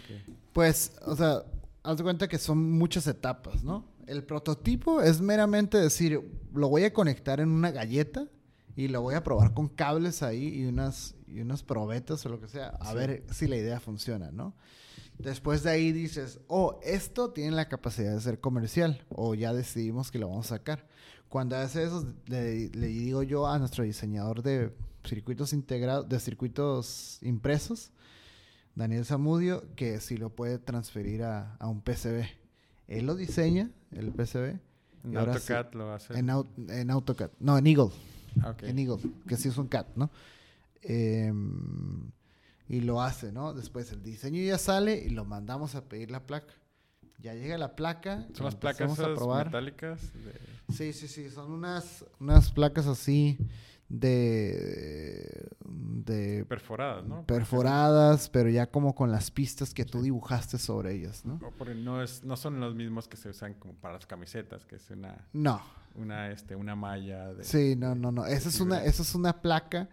Pues, o sea, haz de cuenta que son muchas etapas, ¿no? El prototipo es meramente decir, lo voy a conectar en una galleta y lo voy a probar con cables ahí y unas, y unas probetas o lo que sea, a Sí. ver si la idea funciona, ¿no? Después de ahí dices, oh, esto tiene la capacidad de ser comercial o ya decidimos que lo vamos a sacar. Cuando hace eso, le, le digo yo a nuestro diseñador de circuitos integrados, de circuitos impresos, Daniel Zamudio, que si lo puede transferir a, a un PCB. Él lo diseña, el PCB, en AutoCAD lo hace. en, Au- en AutoCAD. No, en Eagle. Ah. En Eagle, que sí es un CAD, ¿no? Em, y lo hace, ¿no? Después el diseño ya sale y lo mandamos a pedir la placa. Ya llega la placa. Son las la placas esas metálicas. de- Sí, sí, sí. Son unas, unas placas así de, de perforadas, ¿no? perforadas, pero ya como con las pistas que tú dibujaste sobre ellas, ¿no? Porque no, es, no son los mismos que se usan como para las camisetas, que es una, No, una, este, una malla de... sí, no, no, no. Esa es una, esa es una placa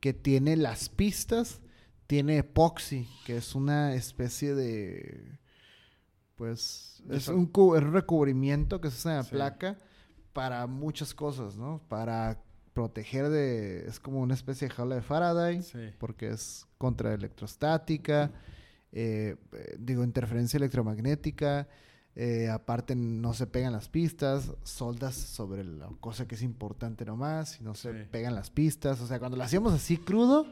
que tiene las pistas, tiene epoxi, que es una especie de, pues, es un, es un recubrimiento que se usa en la Sí. placa para muchas cosas, ¿no? Para proteger de, es como una especie de jaula de Faraday. Sí. porque es contra electrostática, eh, eh, digo, interferencia electromagnética, eh, aparte no se pegan las pistas, soldas sobre la cosa que es importante nomás, y no se Sí. pegan las pistas, o sea, cuando lo hacíamos así crudo,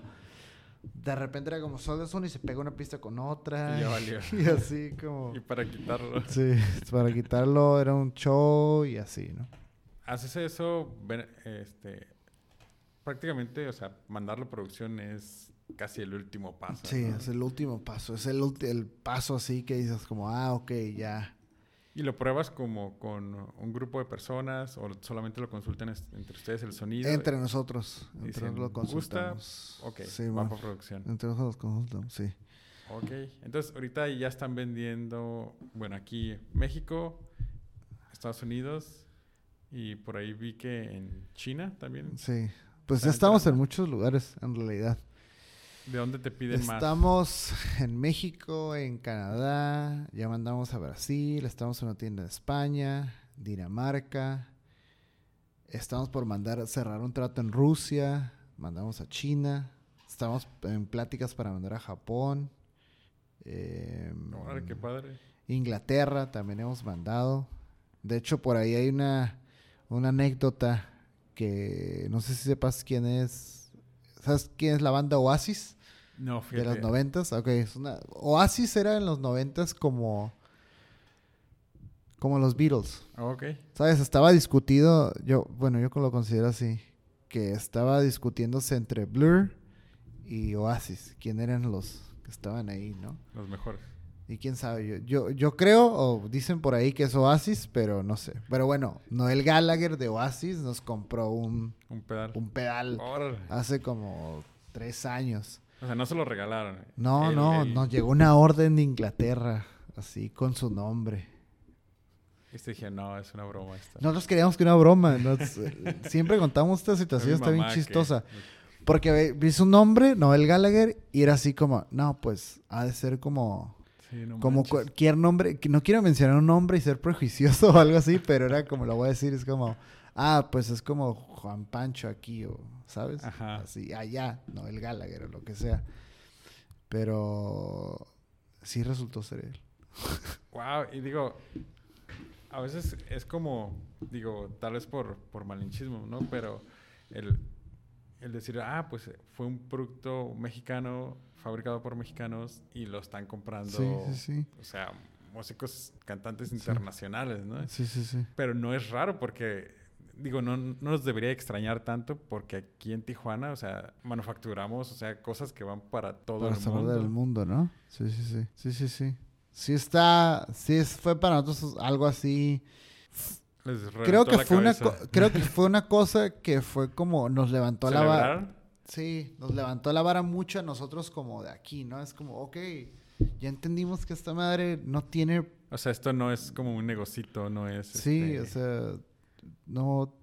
de repente era como soldas una y se pega una pista con otra, Y ya valió. y así como... Y para quitarlo. Sí, para quitarlo era un show y así, ¿no? Haces eso, este, prácticamente, o sea, mandarlo a producción es casi el último paso. Sí, ¿no? es el último paso. Es el, el paso así que dices como, ah, ok, ya. ¿Y lo pruebas como con un grupo de personas o solamente lo consultan entre ustedes el sonido? Entre nosotros. Entre Dicen, nosotros lo ¿gusta? Ok, Sí, va producción. Entre nosotros consultamos, sí. Ok, entonces ahorita ya están vendiendo, bueno, aquí México, Estados Unidos y por ahí vi que en China también. Sí. Pues ya estamos en muchos lugares, en realidad. ¿De dónde te piden más? Estamos en México, en Canadá, ya mandamos a Brasil, estamos en una tienda de España, Dinamarca, estamos por mandar cerrar un trato en Rusia, mandamos a China, estamos en pláticas para mandar a Japón, eh, qué padre. Inglaterra también hemos mandado. De hecho, por ahí hay una, una anécdota que no sé si sepas quién es. ¿Sabes quién es la banda Oasis? No, De fíjate. los noventas, ok. Es una... Oasis era en los noventas como... Como los Beatles. Ok. ¿Sabes? Estaba discutido, yo, bueno, yo lo considero así, que estaba discutiéndose entre Blur y Oasis. ¿Quién eran los que estaban ahí, no? Los mejores. Y quién sabe, yo, yo, yo creo, o dicen por ahí que es Oasis, pero no sé. Pero bueno, Noel Gallagher de Oasis nos compró un, Un pedal. un pedal hace como tres años. O sea, no se lo regalaron. No, Él- no, nos llegó una orden de Inglaterra, así con su nombre. Este dije, no, es una broma esta. Nosotros queríamos que una broma. nos- siempre contamos esta situación, está bien que- chistosa. Porque vi su nombre, Noel Gallagher, y era así como, no, pues ha de ser como, Sí, no como manches. cualquier nombre, no quiero mencionar un nombre y ser prejuicioso o algo así, pero era como lo voy a decir, es como, ah, pues es como Juan Pancho aquí, o, ¿sabes? Ajá. Así, allá, Noel Gallagher o lo que sea. Pero sí resultó ser él. Wow, y digo, a veces es como, digo, tal vez por, por malinchismo, ¿no? Pero el, el decir, ah, pues fue un producto mexicano, fabricado por mexicanos y lo están comprando, Sí, sí, sí. o sea, músicos, cantantes internacionales, ¿no? Sí, sí, sí. Pero no es raro porque, digo, no, no nos debería extrañar tanto porque aquí en Tijuana, o sea, manufacturamos, o sea, cosas que van para todo Para el mundo. del mundo, ¿no? Sí, sí, sí. Sí, sí, sí. Sí está, sí fue para nosotros algo así. Les Creo que fue una, cabeza. creo que fue una cosa que fue como nos levantó la vara. Sí, nos levantó la vara mucho a nosotros como de aquí, ¿no? Es como, ok, ya entendimos que esta madre no tiene O sea, esto no es como un negocito, no es... Sí, este, o sea, no...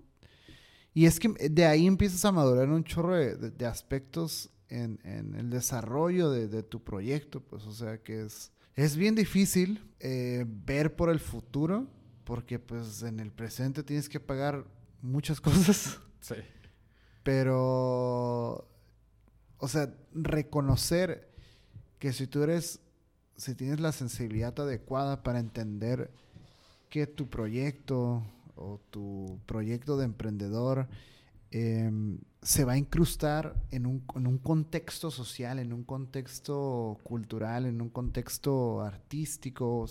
Y es que de ahí empiezas a madurar un chorro de, de- de aspectos en, en el desarrollo de, de tu proyecto, pues, o sea, que es, es bien difícil eh, ver por el futuro, porque pues en el presente tienes que pagar muchas cosas, Sí. pero, o sea, reconocer que si tú eres, si tienes la sensibilidad adecuada para entender que tu proyecto o tu proyecto de emprendedor em, se va a incrustar en un, en un contexto social, en un contexto cultural, en un contexto artístico,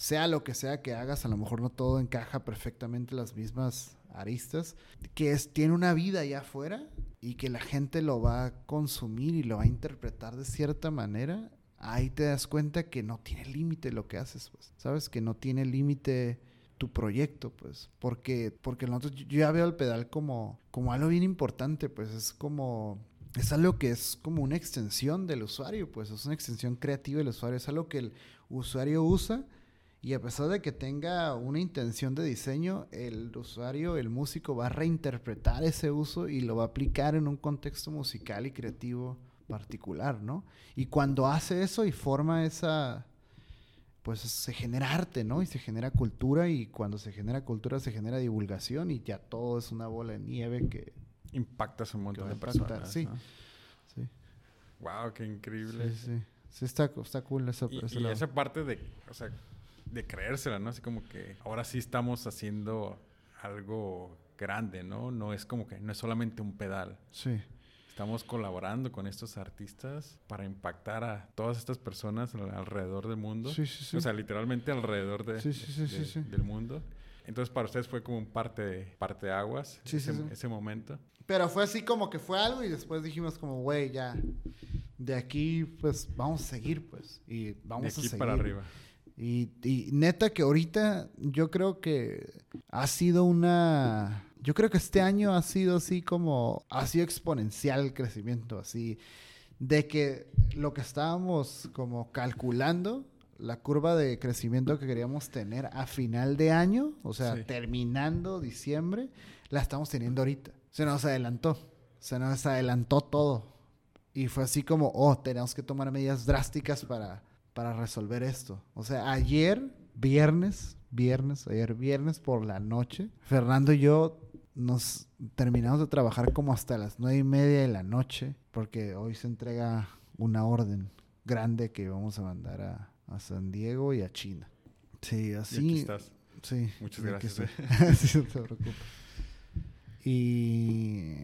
sea lo que sea que hagas, a lo mejor no todo encaja perfectamente las mismas aristas, que es, tiene una vida allá afuera y que la gente lo va a consumir y lo va a interpretar de cierta manera, ahí te das cuenta que no tiene límite lo que haces, pues, ¿sabes? Que no tiene límite tu proyecto, pues, porque, porque nosotros, yo ya veo el pedal como, como algo bien importante, pues, es como, es algo que es como una extensión del usuario, pues, es una extensión creativa del usuario, es algo que el usuario usa y a pesar de que tenga una intención de diseño, el usuario, el músico va a reinterpretar ese uso y lo va a aplicar en un contexto musical y creativo particular, ¿no? Y cuando hace eso y forma esa, pues se genera arte, ¿no? Y se genera cultura y cuando se genera cultura se genera divulgación y ya todo es una bola de nieve que... Impactas un montón de personas. sí. ¿no? Sí, Wow, qué increíble. sí, sí. Sí, está, está cool esa, Y, esa parte de, o sea, de creérsela, ¿no? Así como que ahora sí estamos haciendo algo grande, ¿no? No es como que, no es solamente un pedal. Sí, Estamos colaborando con estos artistas para impactar a todas estas personas al- alrededor del mundo. sí, sí, sí. O sea, literalmente alrededor de, Sí, sí, sí, de- sí, sí. del mundo. Entonces para ustedes fue como un parte, parte de aguas Sí, sí, ese, sí. ese momento. Pero fue así como que fue algo y después dijimos como, güey, ya, de aquí pues vamos a seguir pues. Y vamos de a aquí seguir. para arriba. Y, y neta que ahorita yo creo que ha sido una... Yo creo que este año ha sido así como... Ha sido exponencial el crecimiento, así. De que lo que estábamos como calculando, la curva de crecimiento que queríamos tener a final de año, o sea, Sí. terminando diciembre, la estamos teniendo ahorita. Se nos adelantó. Se nos adelantó todo. Y fue así como, oh, tenemos que tomar medidas drásticas para, para resolver esto. O sea, ayer, viernes, viernes, ayer viernes por la noche, Fernando y yo nos terminamos de trabajar como hasta las nueve y media de la noche, porque hoy se entrega una orden grande que vamos a mandar a, a San Diego y a China. Sí, Y así. aquí estás. Sí. Muchas gracias, eh. sí, no te preocupes. Y,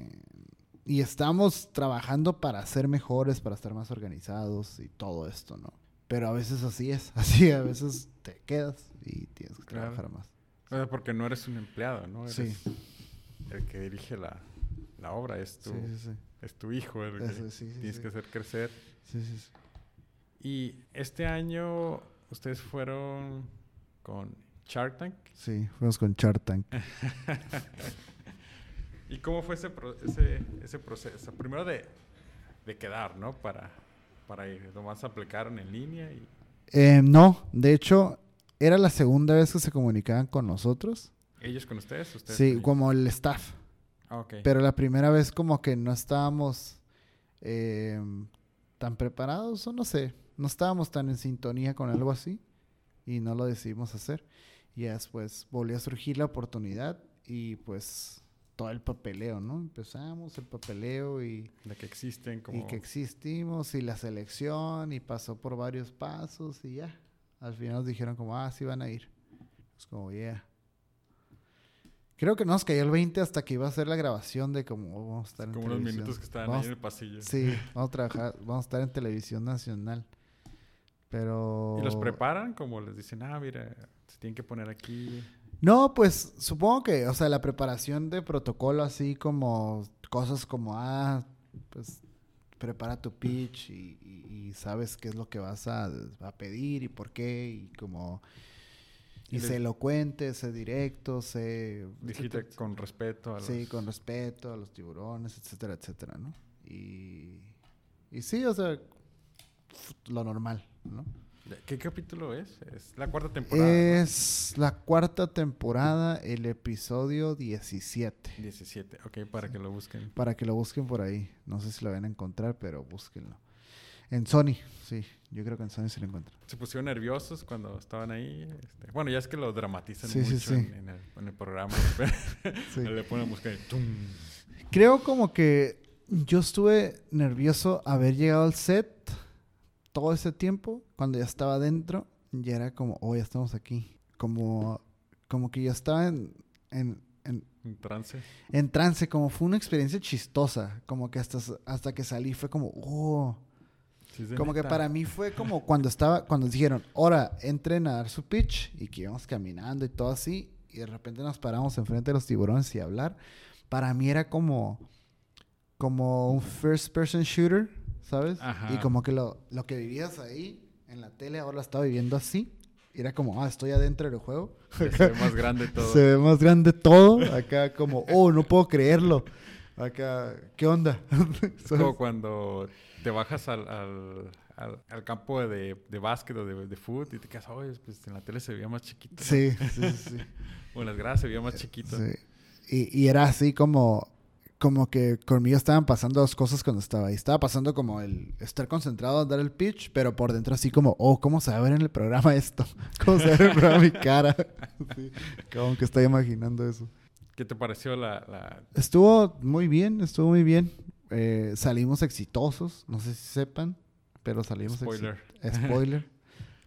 y estamos trabajando para ser mejores, para estar más organizados y todo esto, ¿no? Pero a veces así es, así a veces te quedas y tienes que Claro. trabajar más. O sea, porque no eres un empleado, ¿no? Sí. Eres el que dirige la, la obra, es tu, Sí, sí, sí. es tu hijo el que sí, sí, tienes sí. que hacer crecer. Sí, sí, sí. Y este año ustedes fueron con Shark Tank. Sí, fuimos con Shark Tank. ¿Y cómo fue ese, pro- ese, ese proceso? Primero de, de quedar, ¿no? Para, para ir. Nomás aplicaron en línea y... Eh, no, de hecho, era la segunda vez que se comunicaban con nosotros. ¿Ellos con ustedes? ¿Ustedes Sí, con como el staff. Ah. Pero la primera vez como que no estábamos eh, tan preparados o no sé, no estábamos tan en sintonía con algo así y no lo decidimos hacer. Y después volvió a surgir la oportunidad y pues todo el papeleo, ¿no? Empezamos el papeleo y, de que existen como... y que existimos y la selección y pasó por varios pasos y ya. Al final nos dijeron como, ah, sí van a ir. Es como, yeah. Creo que no nos cayó el 20 hasta que iba a hacer la grabación de como oh, vamos a estar en como unos televisión. minutos que estaban Vamos- ahí en el pasillo. Sí, vamos a trabajar, vamos a estar en televisión nacional. Pero... ¿Y los preparan? Como les dicen, ah, mira, se tienen que poner aquí. No, pues supongo que, o sea, la preparación de protocolo así como cosas como, ah, pues prepara tu pitch y, y- y sabes qué es lo que vas a, a pedir y por qué y como... Y, sé elocuente, sé directo, sé... Dijiste con respeto a los... Sí, con respeto a los tiburones, etcétera, etcétera, ¿no? Y, y sí, o sea, lo normal, ¿no? ¿De ¿Qué capítulo es? Es la cuarta temporada. ¿no? Es la cuarta temporada, el episodio 17. 17. Ok, para que lo busquen. Para que lo busquen por ahí. No sé si lo van a encontrar, pero búsquenlo. En Sony, sí. Yo creo que en Sony se lo encuentran. Se pusieron nerviosos cuando estaban ahí. este, bueno, ya es que lo dramatizan Sí, mucho sí. En, en el, en el programa. Sí. Le ponen música y tum. Creo como que yo estuve nervioso haber llegado al set todo ese tiempo. Cuando ya estaba dentro, ya era como, oh, ya estamos aquí. Como, como que yo estaba en, en, en, En trance. en trance, como fue una experiencia chistosa. Como que hasta, hasta que salí fue como, oh. Sí, Como que neta. para mí fue como cuando estaba, cuando dijeron, ahora entren a dar su pitch y que íbamos caminando y todo así, y de repente nos paramos enfrente de los tiburones y hablar. Para mí era como, como un first person shooter, ¿sabes? Ajá. Y como que lo, lo que vivías ahí en la tele ahora lo estaba viviendo así. Y era como, ah, estoy adentro del juego. Se ve más grande todo. Se ve más grande todo. Acá como, oh, no puedo creerlo. Acá, ¿qué onda? Es como cuando te bajas al, al, al, al campo de, de básquet o de, de fútbol y te quedas, oye, pues en la tele se veía más chiquito. ¿no?" Sí, sí, sí. sí. O en las gradas se veía más chiquito. Sí. Y, y era así como, como que conmigo estaban pasando dos cosas cuando estaba ahí. Estaba pasando como el estar concentrado en dar el pitch, pero por dentro así como, oh, ¿cómo se va a ver en el programa esto? ¿Cómo se va a ver en el programa mi cara? Sí, como que estoy imaginando eso. ¿Qué te pareció la, la... Estuvo muy bien, estuvo muy bien. Eh, salimos exitosos, no sé si sepan, pero salimos Spoiler. Spoiler.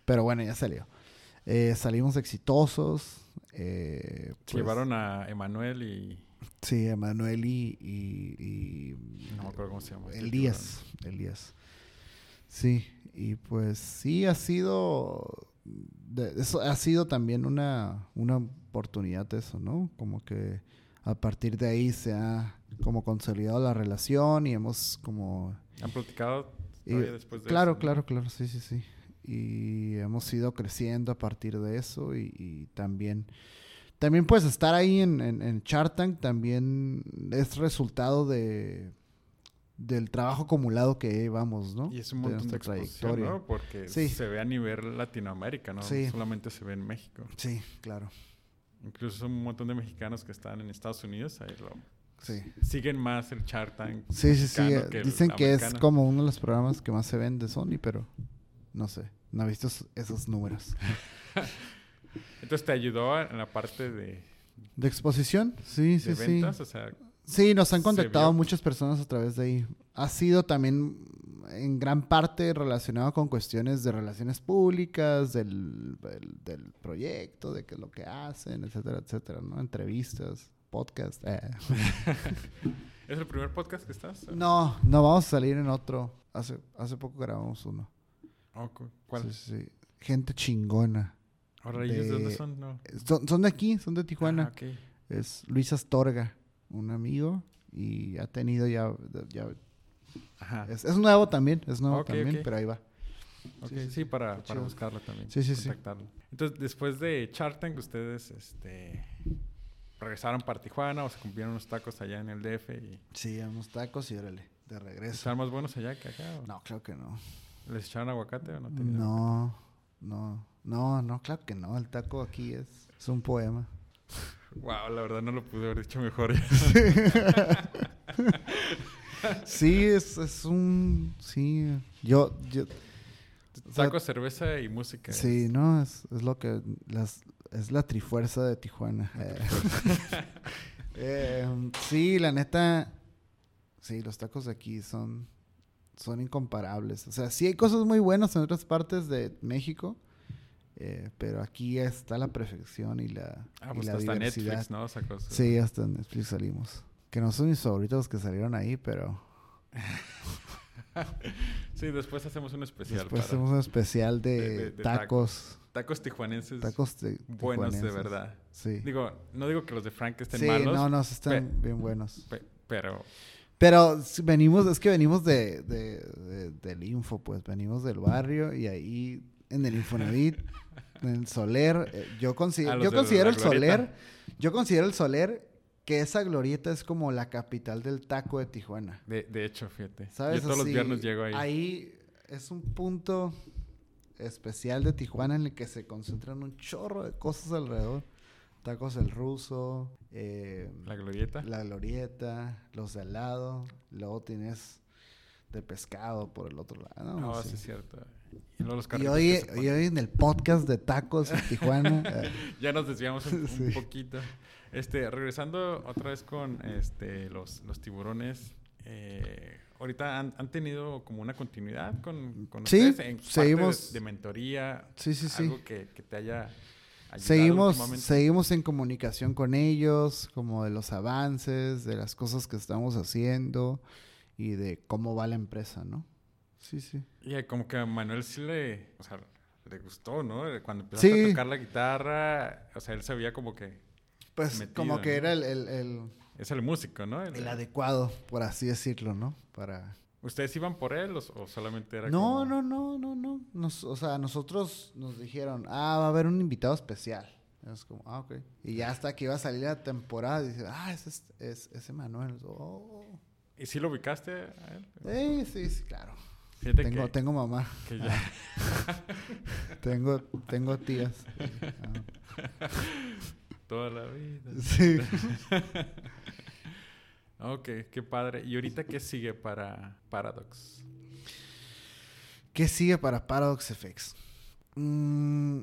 pero bueno, ya salió. Eh, salimos exitosos. eh, pues, Llevaron a Emanuel y... Sí, Emanuel y, y, y- No me acuerdo cómo se llama. Elías. Elías. Sí, y pues sí ha sido de- eso ha sido también una, una oportunidad eso, ¿no? Como que a partir de ahí se ha como consolidado la relación y hemos como... ¿Han platicado y- todavía después de claro, eso? claro, claro, sí, sí, sí. Y hemos ido creciendo a partir de eso y, y también... También pues estar ahí en, en, en Shark Tank también es resultado de del trabajo acumulado que llevamos, ¿no? Y es un montón de, nuestra exposición, ¿no? Porque Sí. se ve a nivel Latinoamérica, ¿no? Sí. Solamente se ve en México. Sí, claro. Incluso un montón de mexicanos que están en Estados Unidos ahí lo Sí. siguen más el Shark Tank. Sí, sí, sí. que Dicen que es como uno de los programas que más se ven de Sony, pero no sé. No he visto esos números. Entonces te ayudó en la parte de, ¿De exposición? Sí, de sí, sí. o sea, Sí, nos han ¿Se contactado muchas personas a través de ahí. Ha sido también en gran parte relacionado con cuestiones de relaciones públicas, del, del, del proyecto, de qué es lo que hacen, etcétera, etcétera, ¿no? Entrevistas, podcast. eh. ¿es el primer podcast que estás? No, no vamos a salir en otro. Hace, hace poco grabamos uno. Oh, cu- ¿Cuál? Sí. Gente chingona. Ahora, ¿ellos de dónde de- son? No. Son, son de aquí, son de Tijuana. Ah, ok. Es Luis Astorga, un amigo, y ha tenido ya... ya Ajá. es, es nuevo también, es nuevo Ok, también, ok. pero ahí va. Ok, sí, sí, sí, para, para buscarlo también. Sí, sí, sí. contactarlo. Entonces, después de Shark Tank, ustedes este, regresaron para Tijuana o se cumplieron unos tacos allá en el DF y Sí, unos tacos y órale, de regreso. ¿están más buenos allá que acá? o No, creo que no. ¿Les echaron aguacate o no? tenían No, no, no, no, claro que no. El taco aquí es, es un poema. Wow, la verdad no lo pude haber dicho mejor. Sí, es, es un... Sí, yo... yo o sea, Tacos, cerveza y música. Sí, no, es, es lo que... Las, es la trifuerza de Tijuana. Eh. Eh, sí, la neta... Sí, los tacos de aquí son... Son incomparables. O sea, sí hay cosas muy buenas en otras partes de México. Eh, pero aquí está la perfección y la, Ah, y pues la hasta diversidad. Netflix, ¿no? Sí, hasta Netflix salimos. Que no son mis favoritos los que salieron ahí, pero Sí, después hacemos un especial después para hacemos un especial de, de- de- de tacos. tacos tijuanenses Tacos de, buenos de tijuanenses. verdad. Sí. Digo, no digo que los de Frank estén sí, malos, no, no, están bien buenos. pe- pero Pero venimos, es que venimos de, de- de- del info, pues venimos del barrio y ahí en el Infonavit, el Soler, eh, yo, Ah, yo considero el. Soler, yo considero el Soler que esa glorieta es como la capital del taco de Tijuana. de, de hecho, fíjate. ¿Sabes? Yo todos los viernes llego ahí. Ahí es un punto especial de Tijuana en el que se concentran un chorro de cosas alrededor. Tacos el ruso, eh, La glorieta. la glorieta, los de al lado. Luego tienes de pescado por el otro lado. No, No, sí sí. es cierto. Y, luego los Y carritos hoy, y hoy en el podcast de tacos en Tijuana. eh, Ya nos desviamos un, poquito. Este, regresando otra vez con este, los, los tiburones. eh, ahorita han, han tenido como una continuidad con, con Sí, ustedes en parte seguimos- de, de mentoría. sí, sí, sí. Algo que, que te haya ayudado Seguimos, seguimos en comunicación con ellos, como de los avances, de las cosas que estamos haciendo y de cómo va la empresa, ¿no? Sí, sí. Y como que a Manuel sí le, o sea, le gustó, ¿no? Cuando Sí. a tocar la guitarra, o sea, él se veía como que Pues Metido, como que ¿no? era el, el- el- es el músico, ¿no? El- el adecuado, por así decirlo, ¿no? Para... ¿Ustedes iban por él o, o solamente era No, como- no, no, no, no. Nos, o sea, nosotros nos dijeron, ah, va a haber un invitado especial. Es como, ah, ok. Y ya hasta que iba a salir la temporada, dice, ah, ese es, es, ese Manuel. Oh. ¿Y sí lo ubicaste a él? Eh, sí, sí, claro. Fíjate Tengo, que, tengo mamá. que ya... Tengo, tengo tías. Toda la vida. Sí. Ok, qué padre. ¿Y ahorita qué sigue para Paradox? ¿Qué sigue para Paradox FX? Mm,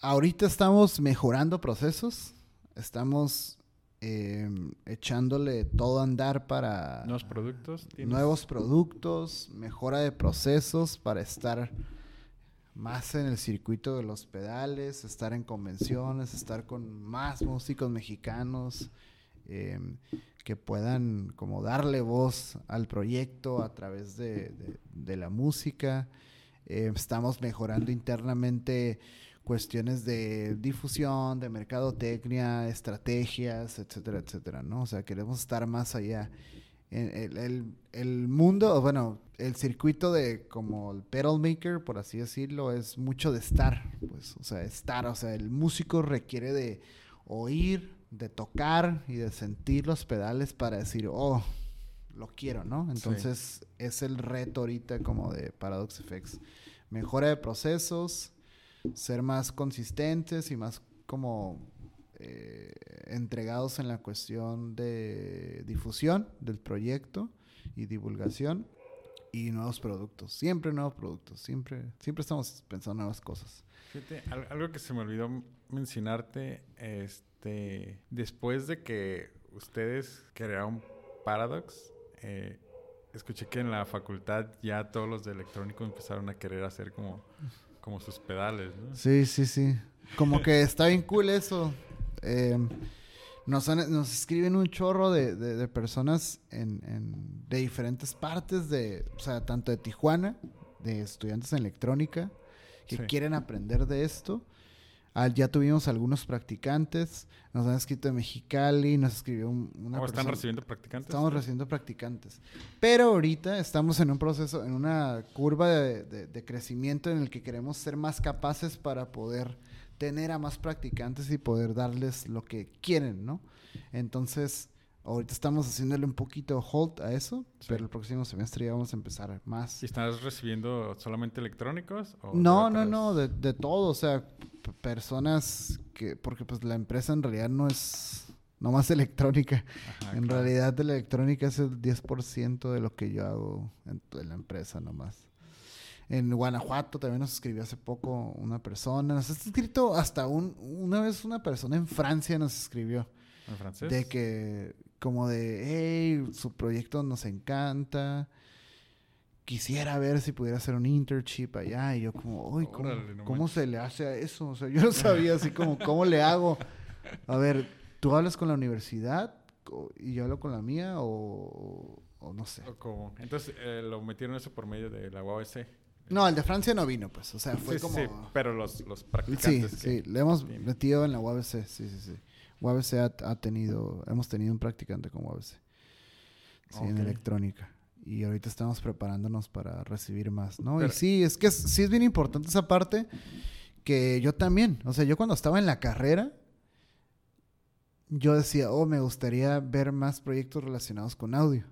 ahorita estamos mejorando procesos. Estamos eh, echándole todo a andar para ¿Nuevos productos? ¿Tienes? nuevos productos, mejora de procesos para estar más en el circuito de los pedales, estar en convenciones, estar con más músicos mexicanos eh, que puedan como darle voz al proyecto a través de, de- de la música. Eh, estamos mejorando internamente cuestiones de difusión, de mercadotecnia, estrategias, etcétera, etcétera, ¿no? O sea, queremos estar más allá. El, el, el mundo, bueno, el circuito de como el pedal maker, por así decirlo, es mucho de estar, pues, o sea, estar, o sea, el músico requiere de oír, de tocar y de sentir los pedales para decir, oh, lo quiero, ¿no? Entonces es el reto ahorita como de Paradox FX. Mejora de procesos, ser más consistentes y más como eh, entregados en la cuestión de difusión del proyecto y divulgación y nuevos productos. Siempre nuevos productos. Siempre, siempre estamos pensando nuevas cosas. Fíjate, algo que se me olvidó mencionarte, este, después de que ustedes crearon Paradox, eh, escuché que en la facultad ya todos los de electrónico empezaron a querer hacer como, como sus pedales, ¿no? Sí, sí, sí. Como que está bien cool eso. Eh, nos, nos, escriben un chorro de, de, personas en, en, de diferentes partes de, o sea, tanto de Tijuana, de estudiantes en electrónica, que quieren aprender de esto. Ya tuvimos algunos practicantes, nos han escrito de Mexicali, nos escribió una ¿O están recibiendo practicantes? Estamos recibiendo practicantes. Pero ahorita estamos en un proceso, en una curva de, de, crecimiento en el que queremos ser más capaces para poder tener a más practicantes y poder darles lo que quieren, ¿no? Entonces, Ahorita estamos haciéndole un poquito hold a eso, pero el próximo semestre ya vamos a empezar más. ¿Y estás recibiendo solamente electrónicos? no, no, no, de, de, todo. O sea, personas que, porque pues la empresa en realidad no es nomás electrónica. en realidad la electrónica es el 10% de lo que yo hago en, la empresa nomás. En Guanajuato también nos escribió hace poco una persona. Nos ha escrito hasta un, una vez una persona en Francia nos escribió. ¿En francés? De que, como de, hey, su proyecto nos encanta. Quisiera ver si pudiera hacer un internship allá. Y yo como, uy, ¿cómo, se le hace a eso? O sea, yo no sabía así como, ¿cómo le hago? A ver, ¿tú hablas con la universidad y yo hablo con la mía o, no sé? cómo? Entonces, eh, ¿lo metieron eso por medio de la UABC? No, el de Francia no vino, pues. O sea, fue como... Sí, pero los, los practicantes. Sí, sí, le hemos metido en la UABC, sí, sí, sí. UABC ha, tenido, hemos tenido un practicante con UABC. Sí, en electrónica. Y ahorita estamos preparándonos para recibir más, ¿no? y sí, es que sí es bien importante esa parte que yo también, o sea, yo cuando estaba en la carrera, yo decía, oh, me gustaría ver más proyectos relacionados con audio.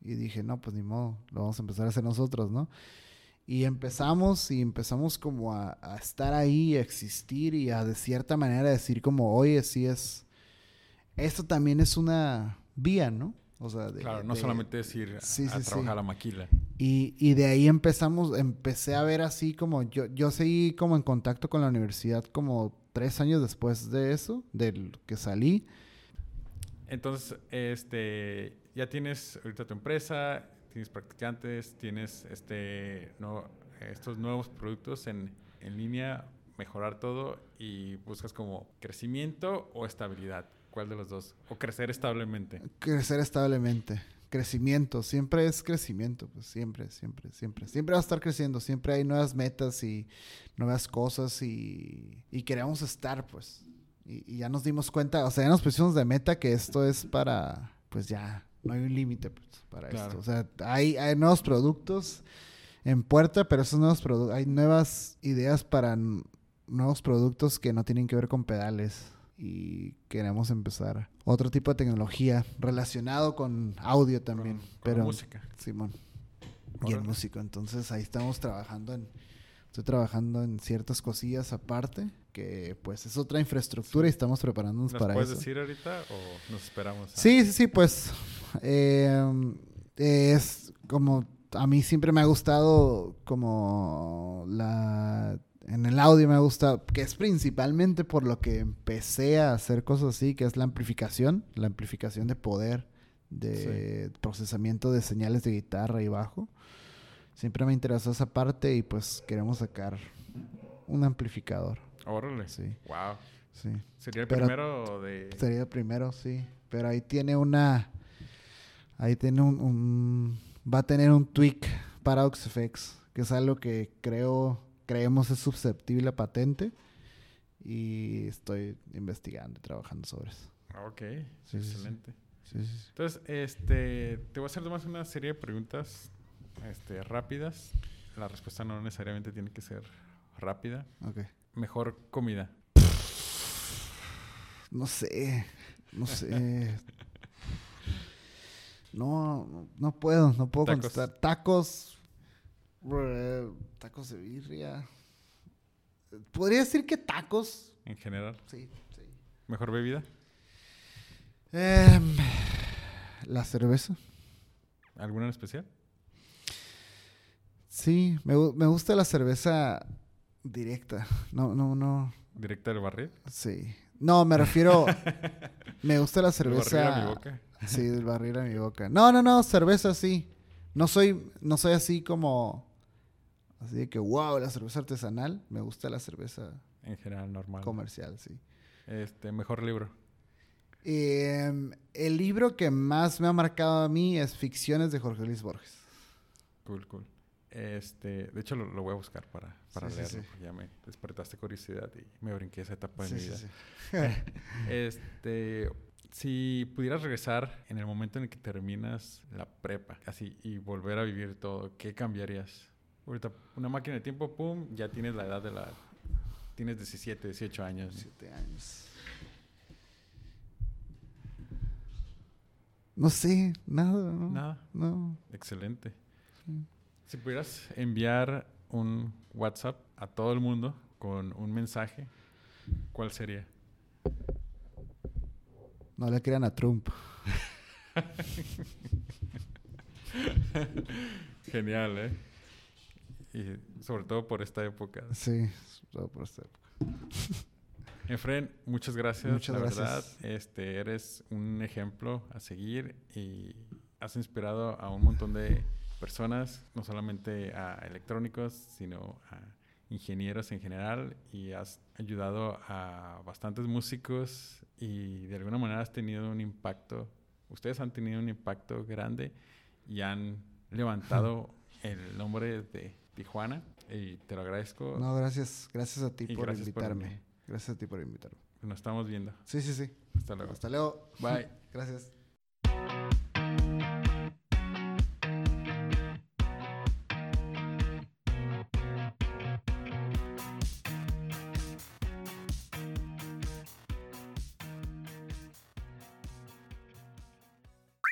Y dije, no, pues ni modo, lo vamos a empezar a hacer nosotros, ¿no? Y empezamos y empezamos como a, estar ahí, a existir y a de cierta manera decir como, oye, sí es, esto también es una vía, ¿no? O sea, de, claro, no solamente decir a, trabajar la maquila. Y, y, de ahí empezamos, empecé a ver así como, yo, yo seguí como en contacto con la universidad como tres años después de eso, del que salí. Entonces, este, ya tienes ahorita tu empresa, tienes practicantes, tienes este, no, estos nuevos productos en, en línea, mejorar todo y buscas como crecimiento o estabilidad. ¿Cuál de los dos? ¿O crecer establemente? Crecer establemente. Crecimiento, siempre es crecimiento, pues siempre, siempre, siempre. Siempre va a estar creciendo, siempre hay nuevas metas y nuevas cosas y, y queremos estar, pues. Y, y, ya nos dimos cuenta, o sea, ya nos pusimos de meta que esto es para, pues ya, no hay un límite pues, para esto. O sea, hay, hay nuevos productos en puerta, pero esos nuevos productos, hay nuevas ideas para nuevos productos que no tienen que ver con pedales. Y queremos empezar otro tipo de tecnología relacionado con audio también. pero música. Simón. Y el músico. Entonces ahí estamos trabajando en. Estoy trabajando en ciertas cosillas aparte que pues es otra infraestructura y estamos preparándonos para eso. puedes decir ahorita o nos esperamos? Sí, sí, sí, pues eh, es como a mí siempre me ha gustado como la en el audio me ha gustado que es principalmente por lo que empecé a hacer cosas así, que es la amplificación, la amplificación de poder de procesamiento de señales de guitarra y bajo. Siempre me interesó esa parte y pues queremos sacar un amplificador. Órale. Sí. Wow. Sí. ¿Sería el primero de...? Sería el primero, sí. Pero ahí tiene una... Ahí tiene un... va a tener un tweak para OxFX, que es algo que creo... Creemos es susceptible a patente. y estoy investigando y trabajando sobre eso. Ok, Sí, excelente. Sí, sí, sí. Entonces, este, te voy a hacer nomás una serie de preguntas este, rápidas. La respuesta no necesariamente tiene que ser rápida. Ok. Mejor comida. No sé, no sé. No, no, puedo, no puedo Tacos. contestar. Tacos, eh, tacos de birria. Podría decir que tacos. En general. Sí, sí. Mejor bebida. Em, la cerveza. ¿Alguna en especial? Sí, me, me gusta la cerveza directa. No, no, no. Directa del barril. Sí. No, me refiero. me gusta la cerveza. mi boca. Sí, del barril a mi boca. No, no, no, cerveza sí. No soy, no soy así como. Así de que, wow, la cerveza artesanal. Me gusta la cerveza En general, normal. comercial, sí. Este, mejor libro. Em, el libro que más me ha marcado a mí es Ficciones de Jorge Luis Borges. Cool, cool. Este, de hecho, lo, lo voy a buscar para, para Sí, leerlo. sí. ya me despertaste curiosidad y me brinqué esa etapa de mi vida. Este, si pudieras regresar en el momento en el que terminas la prepa, así, y volver a vivir todo, ¿qué cambiarías? Ahorita, una máquina de tiempo, pum, ya tienes la edad de la... Tienes 17, 18 años. Siete años. No sé, nada. No. Nada. No. Excelente. Sí. Si pudieras enviar un WhatsApp a todo el mundo con un mensaje, ¿cuál sería? No le crean a Trump. Genial, ¿eh? Y sobre todo por esta época. Sí, todo por esta época. Efren, muchas gracias. Muchas la gracias. verdad, este, eres un ejemplo a seguir y has inspirado a un montón de personas, no solamente a electrónicos, sino a ingenieros en general y has ayudado a bastantes músicos y de alguna manera has tenido un impacto, ustedes han tenido un impacto grande y han levantado el nombre de Tijuana y te lo agradezco. No, gracias. Gracias a ti Y por invitarme. gracias a ti por invitarme. Nos estamos viendo. Sí, sí, sí. Hasta luego. Hasta luego. Bye. Gracias.